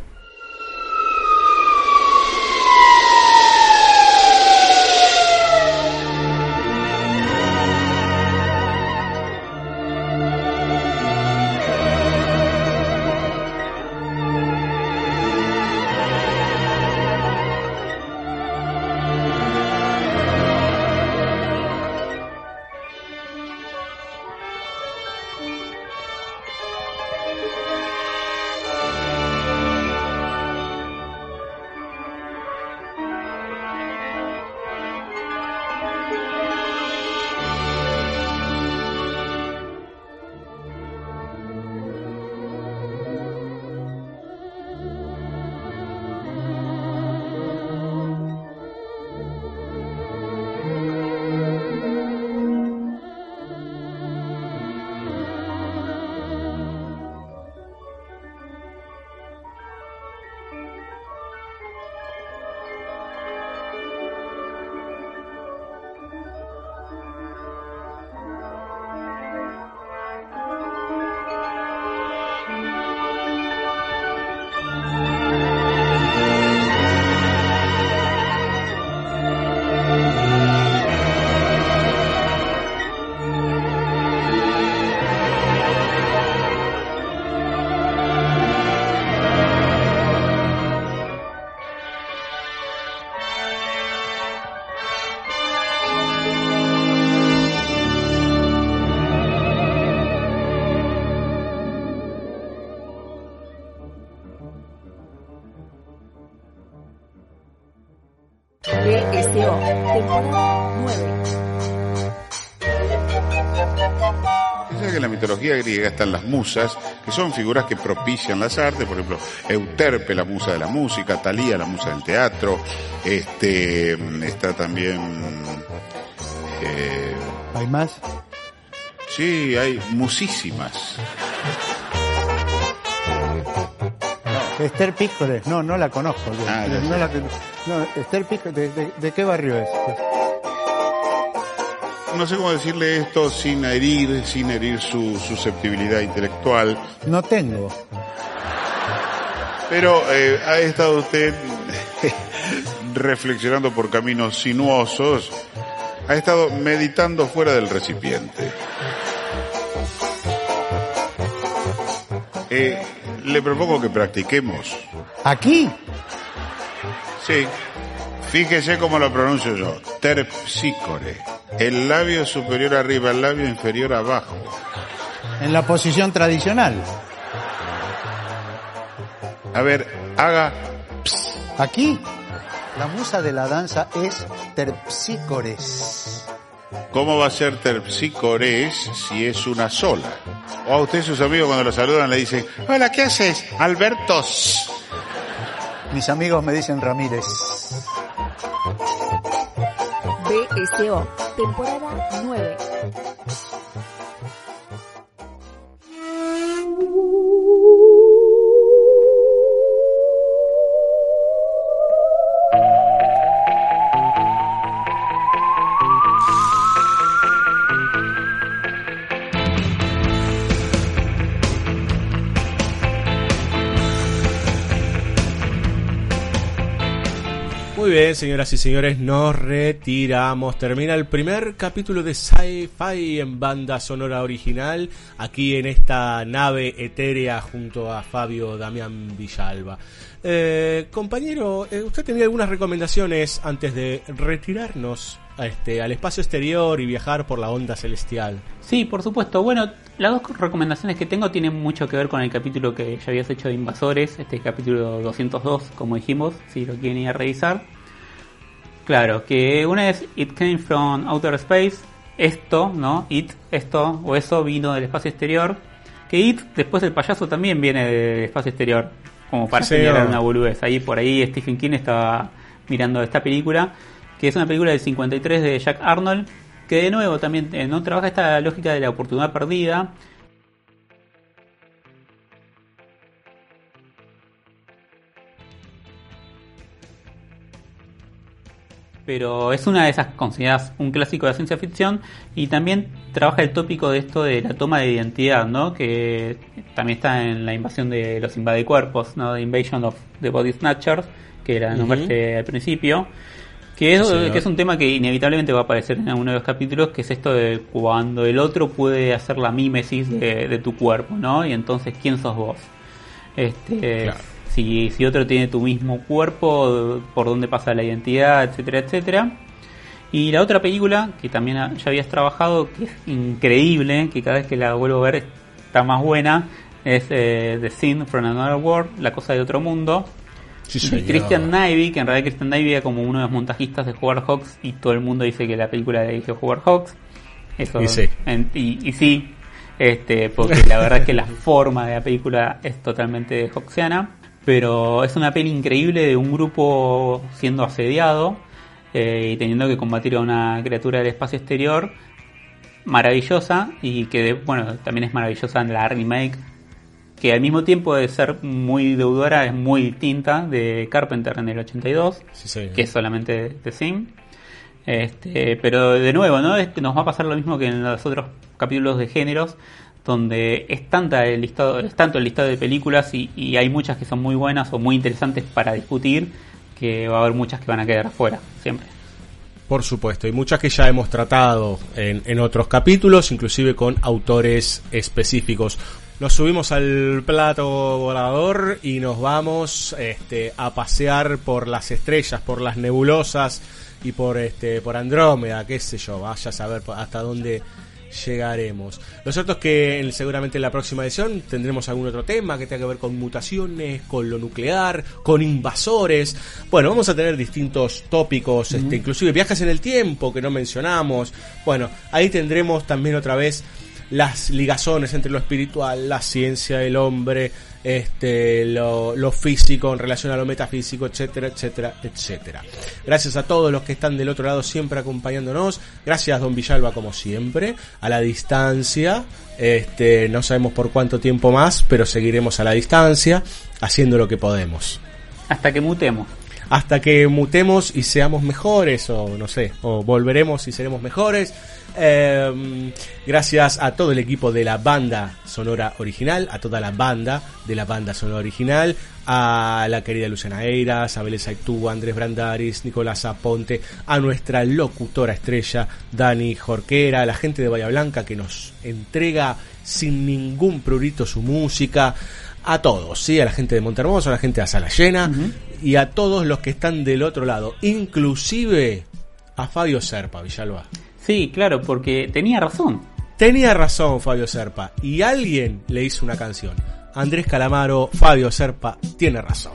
[SPEAKER 12] Mitología griega están las musas, que son figuras que propician las artes, por ejemplo, Euterpe, la musa de la música, Talía, la musa del teatro, este, está también, eh,
[SPEAKER 13] ¿Hay más?
[SPEAKER 12] sí, hay musísimas.
[SPEAKER 13] Esther Pícores, no, no la conozco. yo.
[SPEAKER 12] Ah,
[SPEAKER 13] no,
[SPEAKER 12] sé.
[SPEAKER 13] la, no, Esther Pícores, ¿de, de, de qué barrio es?
[SPEAKER 12] No sé cómo decirle esto sin herir, sin herir su susceptibilidad intelectual,
[SPEAKER 13] No tengo.
[SPEAKER 12] pero eh, ha estado usted reflexionando por caminos sinuosos, ha estado meditando fuera del recipiente. Eh, le propongo que practiquemos.
[SPEAKER 13] ¿Aquí?
[SPEAKER 12] Sí. Fíjese cómo lo pronuncio yo. Terpsícore. El labio superior arriba, el labio inferior abajo.
[SPEAKER 13] En la posición tradicional.
[SPEAKER 12] A ver, haga.
[SPEAKER 13] ¿Aquí? La musa de la danza es Terpsícores.
[SPEAKER 12] ¿Cómo va a ser terpsícores si es una sola? O a usted sus amigos cuando lo saludan le dicen, hola, ¿qué haces? Albertos.
[SPEAKER 13] Mis amigos me dicen Ramírez.
[SPEAKER 1] BSO, temporada 9.
[SPEAKER 5] Muy bien, señoras y señores, nos retiramos. Termina el primer capítulo de Sci-Fi en banda sonora original, aquí en esta nave etérea junto a Fabio Damián Villalba. Eh, compañero, eh, ¿usted tenía algunas recomendaciones antes de retirarnos a este, al espacio exterior y viajar por la onda celestial?
[SPEAKER 6] Sí, por supuesto. Bueno, las dos recomendaciones que tengo tienen mucho que ver con el capítulo que ya habías hecho de Invasores, este capítulo 202, como dijimos, si lo quieren ir a revisar. Claro, que una es It Came From Outer Space, esto, ¿no? It, esto o eso vino del espacio exterior. Que It, después el payaso también viene del espacio exterior, como para señalar una boludez. Ahí por ahí Stephen King estaba mirando esta película, que es una película del 53 de Jack Arnold, que de nuevo también no trabaja esta lógica de la oportunidad perdida. Pero es una de esas consideradas un clásico de la ciencia ficción y también trabaja el tópico de esto de la toma de identidad, ¿no? Que también está en la invasión de los invadecuerpos, ¿no? The Invasion of the Body Snatchers, que era
[SPEAKER 5] Ujú.
[SPEAKER 6] nombrarte al principio. Que es,
[SPEAKER 5] Sí, señor.
[SPEAKER 6] que es un tema que inevitablemente va a aparecer en alguno de los capítulos, que es esto de cuando el otro puede hacer la mímesis de, de tu cuerpo, ¿no? Y entonces, ¿quién sos vos? Este,
[SPEAKER 5] Claro.
[SPEAKER 6] Si, si otro tiene tu mismo cuerpo, por dónde pasa la identidad, etcétera, etcétera. Y la otra película, que también ya habías trabajado, que es increíble, que cada vez que la vuelvo a ver está más buena, es eh, The Sin from Another World, La Cosa de Otro Mundo.
[SPEAKER 5] Sí, señor.
[SPEAKER 6] Christian Navy, que en realidad Christian Navy era como uno de los montajistas de Howard Hawks y todo el mundo dice que la película la dirigió Howard Hawks. Eso,
[SPEAKER 5] Y sí.
[SPEAKER 6] en- y, y sí, este, porque la verdad es que la forma de la película es totalmente Hawksiana. Pero es una peli increíble de un grupo siendo asediado eh, y teniendo que combatir a una criatura del espacio exterior maravillosa y que de- bueno también es maravillosa en la remake que al mismo tiempo de ser muy deudora es muy distinta de Carpenter en el 82
[SPEAKER 5] Sí, señor.
[SPEAKER 6] que es solamente The Sim este, pero de nuevo no es que nos va a pasar lo mismo que en los otros capítulos de géneros donde es tanta el listado es tanto el listado de películas y, y hay muchas que son muy buenas o muy interesantes para discutir que va a haber muchas que van a quedar afuera siempre
[SPEAKER 5] Por supuesto, y muchas que ya hemos tratado en, en otros capítulos, inclusive con autores específicos. Nos subimos al plato volador y nos vamos este, a pasear por las estrellas, por las nebulosas y por este por Andrómeda, qué sé yo, vaya a saber hasta dónde llegaremos. Lo cierto es que en- seguramente en la próxima edición tendremos algún otro tema que tenga que ver con mutaciones, con lo nuclear, con invasores. Bueno, vamos a tener distintos tópicos, este, inclusive viajes en el tiempo que no mencionamos. Bueno, ahí tendremos también otra vez las ligazones entre lo espiritual, la ciencia del hombre, este, lo, lo físico en relación a lo metafísico, etcétera, etcétera, etcétera. Gracias a todos los que están del otro lado siempre acompañándonos. Gracias, don Villalba, como siempre, a la distancia. Este, no sabemos por cuánto tiempo más, pero seguiremos a la distancia, haciendo lo que podemos.
[SPEAKER 6] Hasta que mutemos.
[SPEAKER 5] Hasta que mutemos y seamos mejores, o no sé, o volveremos y seremos mejores. Eh, gracias a todo el equipo de la banda sonora original, a toda la banda de la banda sonora original, a la querida Luciana Eiras, a Aitú, a Andrés Brandaris, Nicolás Aponte, a nuestra locutora estrella Dani Jorquera, a la gente de Bahía Blanca que nos entrega sin ningún prurito su música, a todos, ¿sí? a la gente de Montermoso, a la gente de Sala Llena y a todos los que están del otro lado, inclusive a Fabio Serpa, Villalba.
[SPEAKER 6] Sí, claro, porque tenía razón.
[SPEAKER 5] Tenía razón Fabio Serpa y alguien le hizo una canción. Andrés Calamaro, Fabio Serpa, tiene razón.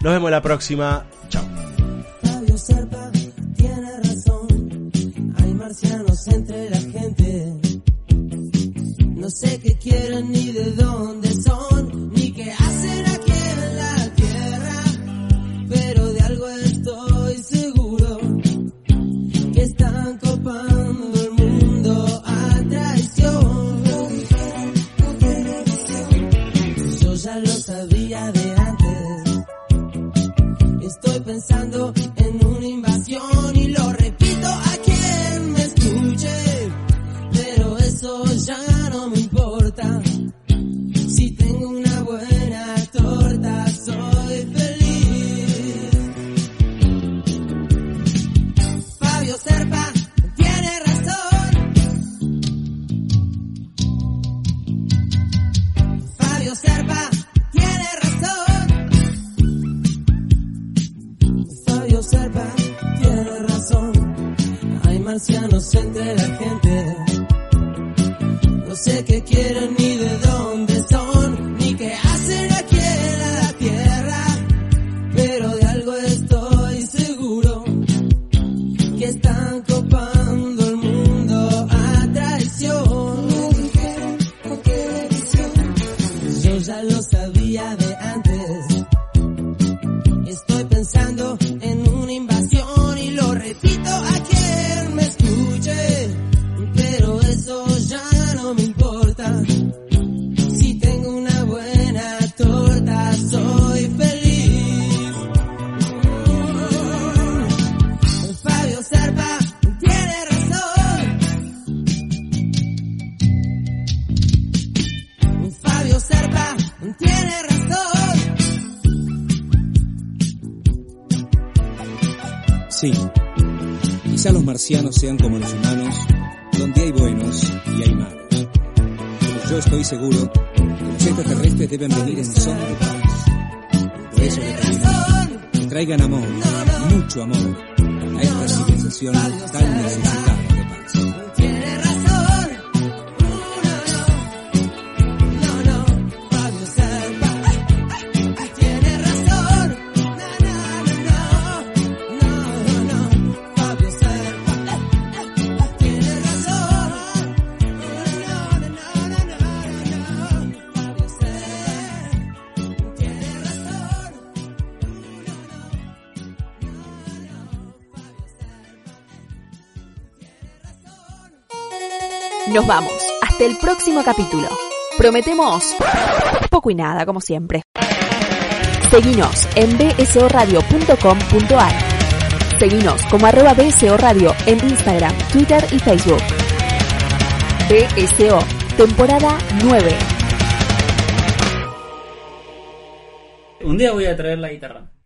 [SPEAKER 5] Nos vemos la próxima. Chao.
[SPEAKER 9] Fabio Serpa tiene razón. Hay marcianos entre la gente. No sé qué quieren ni de dónde son,
[SPEAKER 14] como los
[SPEAKER 1] Nos vamos. Hasta el próximo capítulo. Prometemos poco y nada, como siempre. Seguinos en bsoradio.com.ar. Seguinos como arroba BSO Radio en Instagram, Twitter y Facebook. BSO, temporada 9.
[SPEAKER 6] Un día voy a traer la guitarra.